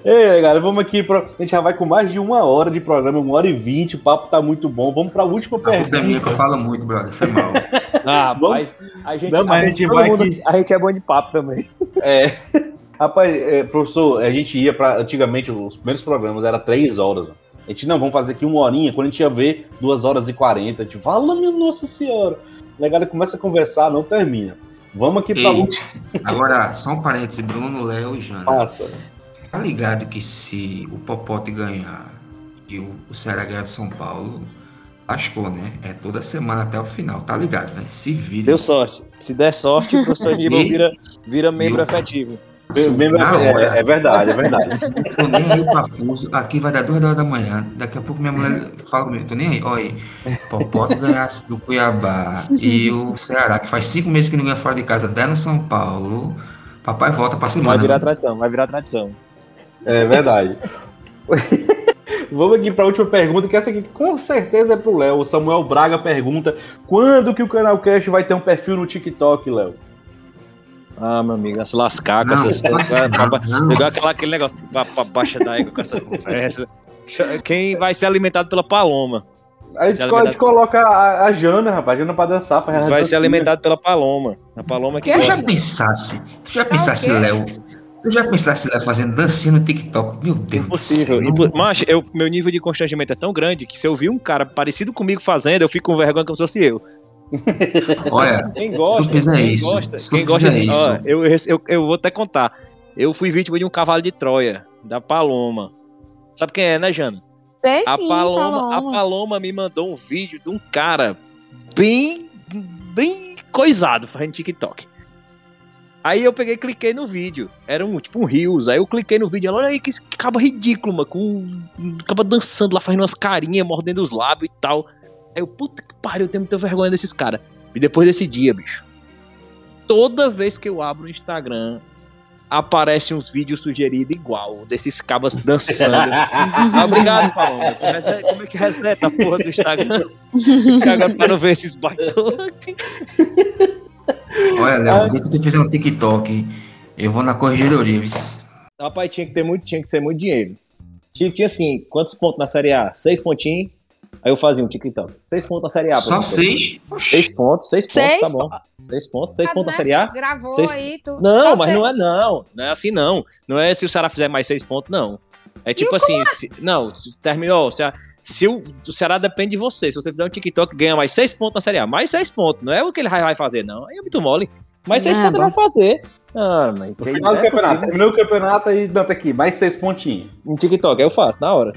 Ei, galera, vamos aqui. Pra... A gente já vai com mais de uma hora de programa, uma hora e vinte. O papo tá muito bom. Vamos pra última a pergunta. É minha que eu falo muito, brother. Foi mal. ah, mas a gente, Não, mas a, gente, vai mundo, a gente é bom de papo também. É. Rapaz, é, professor, a gente ia para Antigamente, os primeiros programas era três horas. A gente, não, vamos fazer aqui uma horinha. Quando a gente ia ver, duas horas e quarenta. A gente fala, minha Nossa Senhora. Legal, começa a conversar, não termina. Vamos aqui para última. Agora, só um parênteses: Bruno, Léo e Jana. Passa. Tá ligado que se o Popote ganhar e o, o Ceará ganhar de São Paulo, lascou, né? É toda semana até o final, tá ligado, né? Se vira. Deu sorte. Se der sorte, o professor Aníbal vira, vira membro efetivo. É, é, verdade, é verdade. tô nem aí, Pafuso. Aqui vai dar duas horas da manhã. Daqui a pouco minha mulher fala comigo. Tô nem aí. Olha. Popote ganhasse do Cuiabá e o Ceará, que faz cinco meses que não ganha fora de casa, der no São Paulo. Papai volta pra semana. Vai virar tradição, vai virar tradição. É verdade. Vamos aqui para a última pergunta, que essa aqui com certeza é pro Léo. O Samuel Braga pergunta: quando que o canal Cash vai ter um perfil no TikTok, Léo? Ah, meu amigo, se lascar com essas coisas. Pegou aquela, aquele negócio pra, pra baixa da égua com essa conversa. Quem vai ser alimentado pela paloma. A gente, a gente coloca a, a, Jana, rapaz, a Jana pra dançar. Vai ser alimentado pela paloma. A paloma que. Eu já pensasse, tu já pensasse, Léo, eu já pensasse lá fazendo dancinha no TikTok. Meu Deus Impossível. do céu. Mas eu, meu nível de constrangimento é tão grande que se eu vi um cara parecido comigo fazendo, eu fico com vergonha como se fosse eu. Olha, quem gosta, se tu fizer quem isso, gosta, tu quem gosta fizer de, isso. ó, eu, eu, eu vou até contar. Eu fui vítima de um cavalo de Troia, da Paloma. Sabe quem é, né, Jana? Sei A sim, Paloma, a Paloma me mandou um vídeo de um cara bem, bem coisado fazendo TikTok. Aí eu peguei e cliquei no vídeo. Era um tipo um Rios. Aí eu cliquei no vídeo. Ela, olha aí que esse caba ridículo, mano. Com um caba dançando lá, fazendo umas carinhas, mordendo os lábios e tal. Aí eu, puta que pariu, eu tenho muita vergonha desses caras. E depois desse dia, bicho. Toda vez que eu abro o Instagram, aparece uns vídeos sugeridos igual, desses cabas dançando. Ah, obrigado, Paloma. Rese- Como é que reseta a porra do Instagram? Caga pra não ver esses baitões. Olha, Léo, o dia que tu fizer um TikTok, eu vou na corregedoria. Rapaz, tinha que ter muito, tinha que ser muito dinheiro. Tinha, tinha assim, quantos pontos na Série A? Seis pontinhos. Aí eu fazia um TikTok. Seis pontos na Série A. Só seis? Seis pontos, seis pontos, Seis tá bom. Seis pontos, seis pontos na Série A. Gravou Vocês- aí, tu. Não, só mas não é não. Não é assim não. Não é se o Ceará fizer mais seis pontos, não. É tipo assim, se- não, se terminou, se, a- se o, o Ceará depende de você. Se você fizer um TikTok, ganha mais seis pontos na Série A. Mais seis pontos. Não é o que ele vai fazer, não. Aí é muito mole. Mais seis pontos ele vai fazer. Ah, mas No final do é campeonato. possível. Terminou o campeonato aí, Danta aqui, mais seis pontinhos. Um TikTok, aí eu faço, na hora.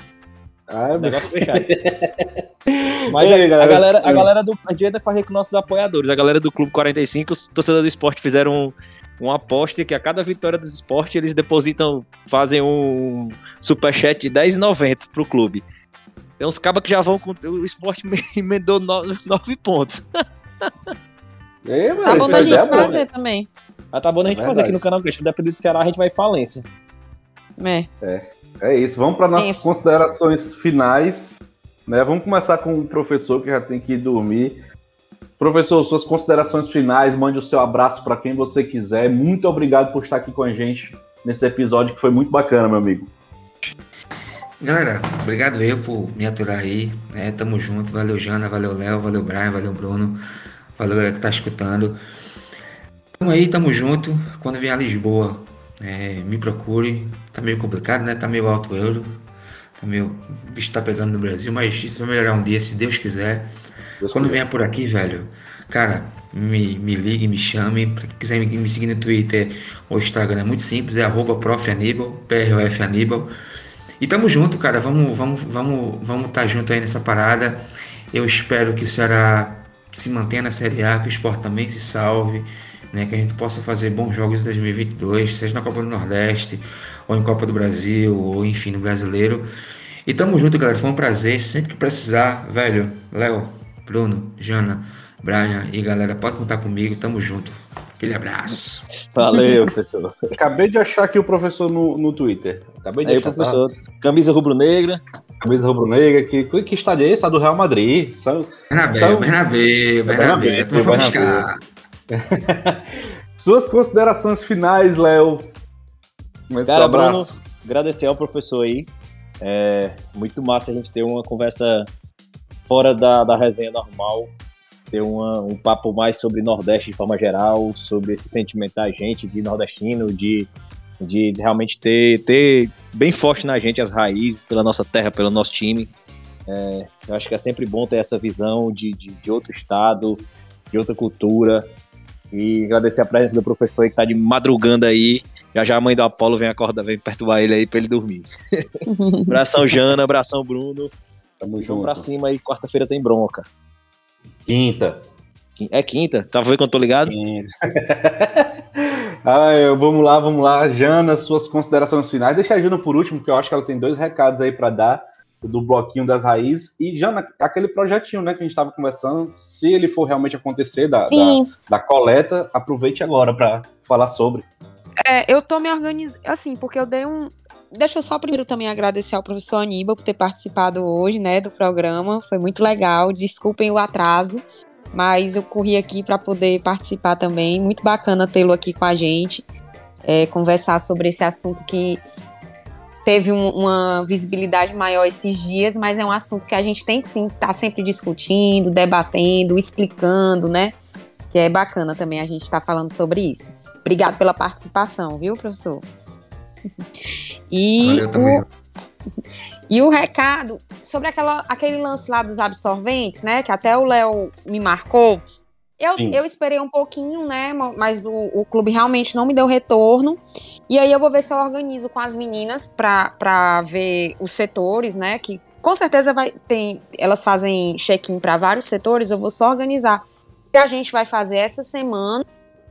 Ah, Negócio fechado. Mas Ei, a, a galera. a galera do. A gente ainda fazer com nossos apoiadores. A galera do Clube 45, os torcedores do esporte fizeram um, uma aposta que a cada vitória dos esportes eles depositam, fazem um superchat de 10,90 pro clube. Tem uns cabas que já vão com. O esporte emendou 9 pontos. É, Tá bom da gente é boa. fazer também. Mas tá bom a gente Verdade. fazer aqui no canal, porque se depender do Ceará, a gente vai em falência. É. É isso, vamos para nossas Isso. considerações finais. Né? Vamos começar com o professor que já tem que ir dormir. Professor, suas considerações finais, mande o seu abraço para quem você quiser. Muito obrigado por estar aqui com a gente nesse episódio que foi muito bacana, meu amigo. Galera, obrigado eu por me aturar aí, né? Tamo junto, valeu Jana, valeu Léo, valeu Brian, valeu Bruno, valeu galera que tá escutando. Tamo aí, tamo junto. Quando vier a Lisboa, é, me procure. Tá meio complicado, né? Tá meio alto o euro. Tá meio. O bicho tá pegando no Brasil, mas isso vai melhorar um dia, se Deus quiser. Deus Quando vier por aqui, velho, cara, me, me ligue, me chame. Pra quem quiser me, me seguir no Twitter ou Instagram, é muito simples, é arroba prof. Aníbal, PROF Aníbal. E tamo junto, cara. Vamos, vamos, vamos, vamos tá junto aí nessa parada. Eu espero que o Ceará se mantenha na Série A, que o Sport também se salve, né? Que a gente possa fazer bons jogos em 2022, seja na Copa do Nordeste, ou em Copa do Brasil, ou enfim, no Brasileiro. E tamo junto, galera. Foi um prazer. Sempre que precisar, velho, Léo, Bruno, Jana, Brian e galera, pode contar comigo. Tamo junto. Aquele abraço. Valeu, professor. Acabei de achar aqui o professor no, no Twitter. Acabei de Aí, achar. tá? professor. Camisa rubro-negra. Camisa rubro-negra. Que, que estádio é esse? A do Real Madrid. São, Bernabéu, São- Bernabéu, Bernabéu. Bernabéu, Tu vai buscar. Suas considerações finais, Léo. Cara, abraço. Bruno, agradecer ao professor aí. É muito massa a gente ter uma conversa fora da, da resenha normal, ter uma, um papo mais sobre Nordeste de forma geral, sobre esse sentimento da gente, de nordestino, de, de realmente ter, ter bem forte na gente as raízes pela nossa terra, pelo nosso time. É, eu acho que é sempre bom ter essa visão de, de, de outro estado, de outra cultura. E agradecer a presença do professor aí que tá de madrugando aí. Já já a mãe do Apolo vem acordar, vem perturbar ele aí pra ele dormir. abração Jana, abração Bruno. Tamo Vamos junto. pra cima aí, quarta-feira tem bronca. Quinta. É quinta, tá vendo eu tô ligado? ah, eu- vamos lá, vamos lá. Jana, suas considerações finais. Deixa a Jana por último, porque eu acho que ela tem dois recados aí para dar do bloquinho das raízes. E, Jana, aquele projetinho né, que a gente estava conversando, se ele for realmente acontecer da, da, da coleta, aproveite agora para falar sobre. é, eu tô me organizando, assim, porque eu dei um... Deixa eu só primeiro também agradecer ao professor Aníbal por ter participado hoje, né, do programa. Foi muito legal. Desculpem o atraso, mas eu corri aqui para poder participar também. Muito bacana tê-lo aqui com a gente, é, conversar sobre esse assunto que teve um- uma visibilidade maior esses dias, mas é um assunto que a gente tem que sim estar sempre discutindo, debatendo, explicando, né? Que é bacana também a gente estar falando sobre isso. Obrigado pela participação, viu, professor? E o, e o recado sobre aquela, aquele lance lá dos absorventes, né? Que até o Léo me marcou. Eu, eu esperei um pouquinho, né? Mas o, o clube realmente não me deu retorno. E aí eu vou ver se eu organizo com as meninas para ver os setores, né? Que com certeza vai tem, elas fazem check-in para vários setores. Eu vou só organizar se a gente vai fazer essa semana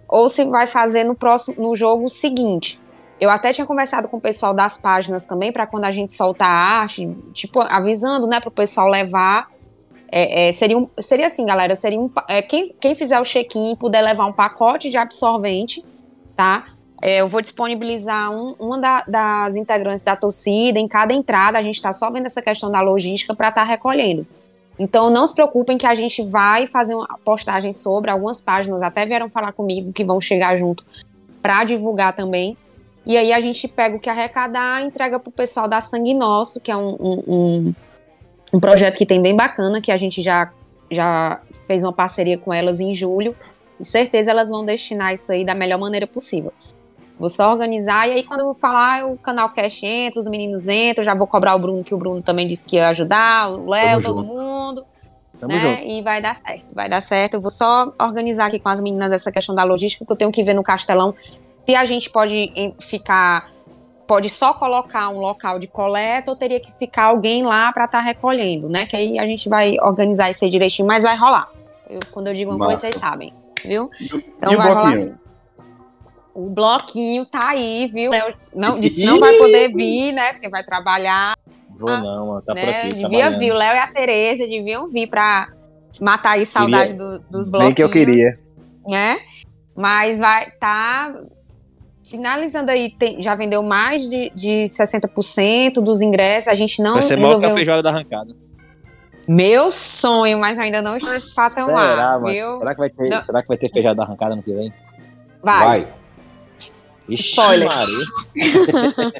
ou se vai fazer no próximo no jogo seguinte. Eu até tinha conversado com o pessoal das páginas também para quando a gente soltar a arte, tipo avisando, né, para o pessoal levar é, é, seria, um, seria assim, galera, seria um, é, quem, quem fizer o check-in puder levar um pacote de absorvente, tá? É, eu vou disponibilizar um, uma da, das integrantes da torcida em cada entrada, a gente está só vendo essa questão da logística para estar tá recolhendo. Então não se preocupem que a gente vai fazer uma postagem sobre, algumas páginas até vieram falar comigo que vão chegar junto para divulgar também. E aí a gente pega o que arrecadar, entrega para o pessoal da Sangue Nosso, que é um, um, um um projeto que tem bem bacana, que a gente já, já fez uma parceria com elas em julho. E certeza elas vão destinar isso aí da melhor maneira possível. Vou só organizar, e aí quando eu vou falar, o canal Cash entra, os meninos entram, já vou cobrar o Bruno, que o Bruno também disse que ia ajudar, o Léo, todo mundo. Tamo né? junto. E vai dar certo, vai dar certo. Eu vou só organizar aqui com as meninas essa questão da logística, que eu tenho que ver no Castelão se a gente pode ficar pode só colocar um local de coleta ou teria que ficar alguém lá para estar tá recolhendo, né? Que aí a gente vai organizar isso aí direitinho, mas vai rolar. Eu, quando eu digo uma Massa. coisa, vocês sabem, viu? Então vai rolar assim. O bloquinho tá aí, viu? Eu não, disse não vai poder vir, né? Porque vai trabalhar. Vou não, mano, tá né? por aqui. Devia vir, o Léo e a Tereza deviam vir pra matar aí saudade do, dos bloquinhos. Bem que eu queria. Né? Mas vai, tá finalizando aí, tem, já vendeu mais de, de 60% dos ingressos. A gente não. Vai ser resolveu... maior que a feijoada da arrancada. Meu sonho, mas ainda não estou nesse patamar. Será, viu? Será que vai ter, será que vai ter feijoada da arrancada no que vem? Vai. vai. Ixi, Spoiler.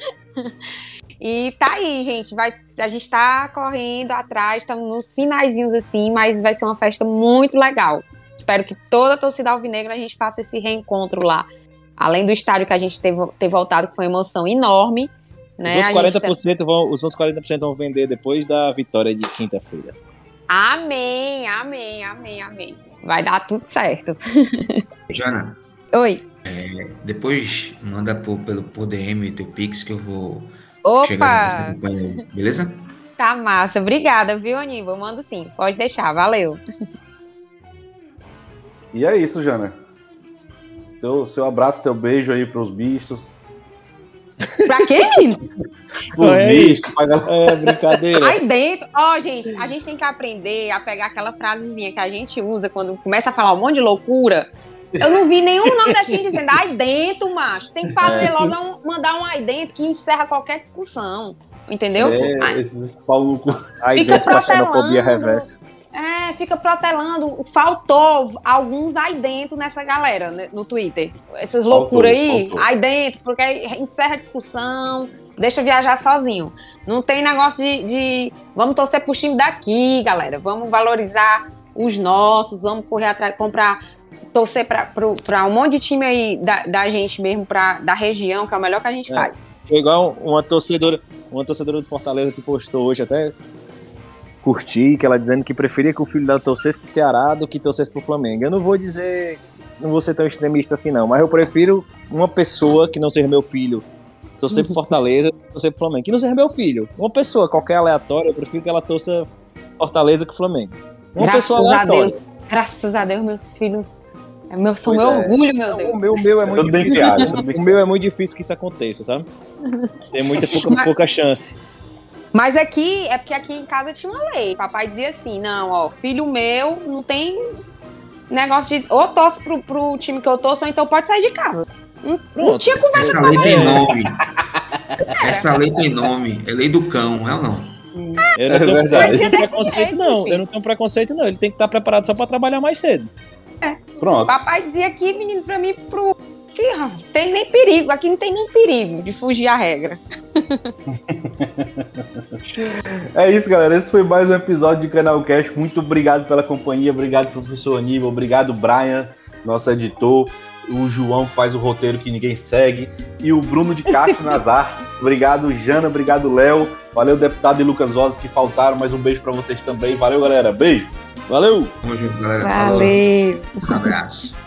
e tá aí, gente. Vai, a gente tá correndo atrás, estamos nos finaizinhos assim, mas vai ser uma festa muito legal. Espero que toda a torcida alvinegra a gente faça esse reencontro lá. Além do estádio que a gente teve, ter voltado, que foi uma emoção enorme. Né? Os outros 40%, tá... vão, os outros 40 vão vender depois da vitória de quinta-feira. Amém, amém, amém, amém. Vai dar tudo certo. Jana. Oi. É, depois manda por, pelo por DM teu Pix que eu vou Opa. chegar nessa beleza? Tá massa. Obrigada, viu, Aníbal? Mando sim. Pode deixar. Valeu. E é isso, Jana. Seu, seu abraço, seu beijo aí pros bichos. Pra quê, menino? Os é, bichos, É, brincadeira. Aí dentro, ó, oh, gente, a gente tem que aprender a pegar aquela frasezinha que a gente usa quando começa a falar um monte de loucura. Eu não vi nenhum nordestino dizendo aí dentro, macho. Tem que fazer é. logo, um, mandar um aí dentro que encerra qualquer discussão. Entendeu? É, aí, esses Paulo... Aí Fica dentro protelando. reversa. É, fica protelando. Faltou alguns aí dentro nessa galera né, no Twitter. Essas loucuras aí, faltou. aí dentro, porque encerra a discussão, deixa viajar sozinho. Não tem negócio de, de, Vamos torcer pro time daqui, galera. Vamos valorizar os nossos, vamos correr atrás, comprar, torcer para um monte de time aí da, da gente mesmo, pra, da região, que é o melhor que a gente é. faz. Foi igual uma torcedora, uma torcedora do Fortaleza que postou hoje até curti, que ela dizendo que preferia que o filho dela torcesse pro Ceará do que torcesse pro Flamengo. Eu não vou dizer, não vou ser tão extremista assim não, mas eu prefiro uma pessoa que não seja meu filho torcer pro Fortaleza, torcer pro Flamengo. Que não seja meu filho. Uma pessoa qualquer aleatória, eu prefiro que ela torça Fortaleza que o Flamengo. Uma graças pessoa a Deus, graças a Deus, meus filhos é meu, são meu é. orgulho, meu Deus. O meu, o meu é muito difícil. o meu é muito difícil que isso aconteça, sabe? Tem muita pouca, mas, pouca chance. Mas aqui, é porque aqui em casa tinha uma lei. Papai dizia assim: não, ó, filho meu não tem negócio de. Ou torce pro, pro time que eu torço, ou então pode sair de casa. Não, não tinha conversa Essa lei tem nome. Essa lei tem nome. É lei do cão, é ou não? Eu não tenho, é preconceito, não. Eu não tenho preconceito, não. Ele tem que estar preparado só pra trabalhar mais cedo. É. Pronto. Papai dizia aqui, menino, pra mim, pro que tem nem perigo, aqui não tem nem perigo de fugir à regra. é isso, galera. Esse foi mais um episódio de Canal Cash. Muito obrigado pela companhia, obrigado, professor Aníbal, obrigado, Brian, nosso editor. o João que faz o roteiro que ninguém segue, e o Bruno de Castro nas artes. Obrigado, Jana, obrigado, Léo. Valeu, deputado e Lucas Rosas que faltaram. Mais um beijo para vocês também. Valeu, galera. Beijo. Valeu. Tamo junto, galera. Valeu. Falou. Um abraço.